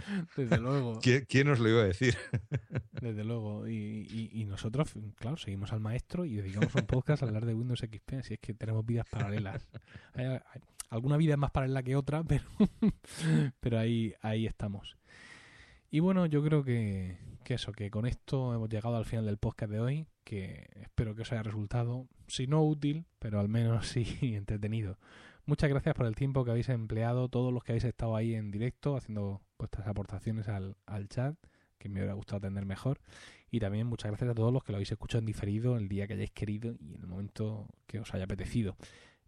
Desde luego. ¿Quién, quién nos lo iba a decir? Desde luego. Y, y- y nosotros, claro, seguimos al maestro y dedicamos un podcast a hablar de Windows XP. Así es que tenemos vidas paralelas. Hay- hay- alguna vida es más paralela que otra, pero, pero ahí, ahí estamos. Y bueno, yo creo que, que eso, que con esto hemos llegado al final del podcast de hoy, que espero que os haya resultado, si no útil, pero al menos sí entretenido. Muchas gracias por el tiempo que habéis empleado, todos los que habéis estado ahí en directo, haciendo vuestras aportaciones al, al chat, que me hubiera gustado atender mejor. Y también muchas gracias a todos los que lo habéis escuchado en diferido, el día que hayáis querido y en el momento que os haya apetecido.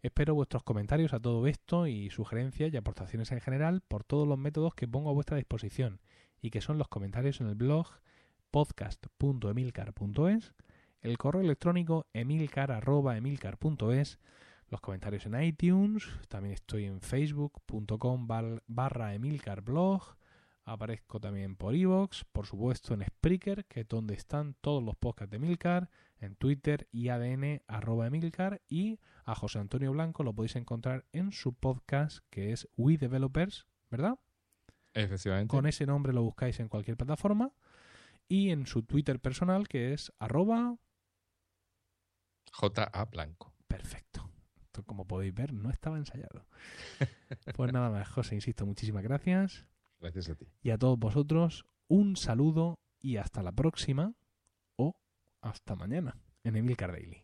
Espero vuestros comentarios a todo esto y sugerencias y aportaciones en general por todos los métodos que pongo a vuestra disposición y que son los comentarios en el blog podcast.emilcar.es, el correo electrónico emilcar.emilcar.es, los comentarios en iTunes, también estoy en facebook.com bar- barra emilcarblog, aparezco también por iVoox, por supuesto en Spreaker, que es donde están todos los podcasts de Emilcar, en Twitter y ADN arroba Emilcar y a José Antonio Blanco lo podéis encontrar en su podcast que es We Developers, ¿verdad? Efectivamente. Con ese nombre lo buscáis en cualquier plataforma. Y en su Twitter personal, que es arroba J.A. Blanco. perfecto. Esto, como podéis ver, no estaba ensayado. Pues nada más, José, insisto, muchísimas gracias. Gracias a ti. Y a todos vosotros, un saludo y hasta la próxima o hasta mañana en Emilcar Daily.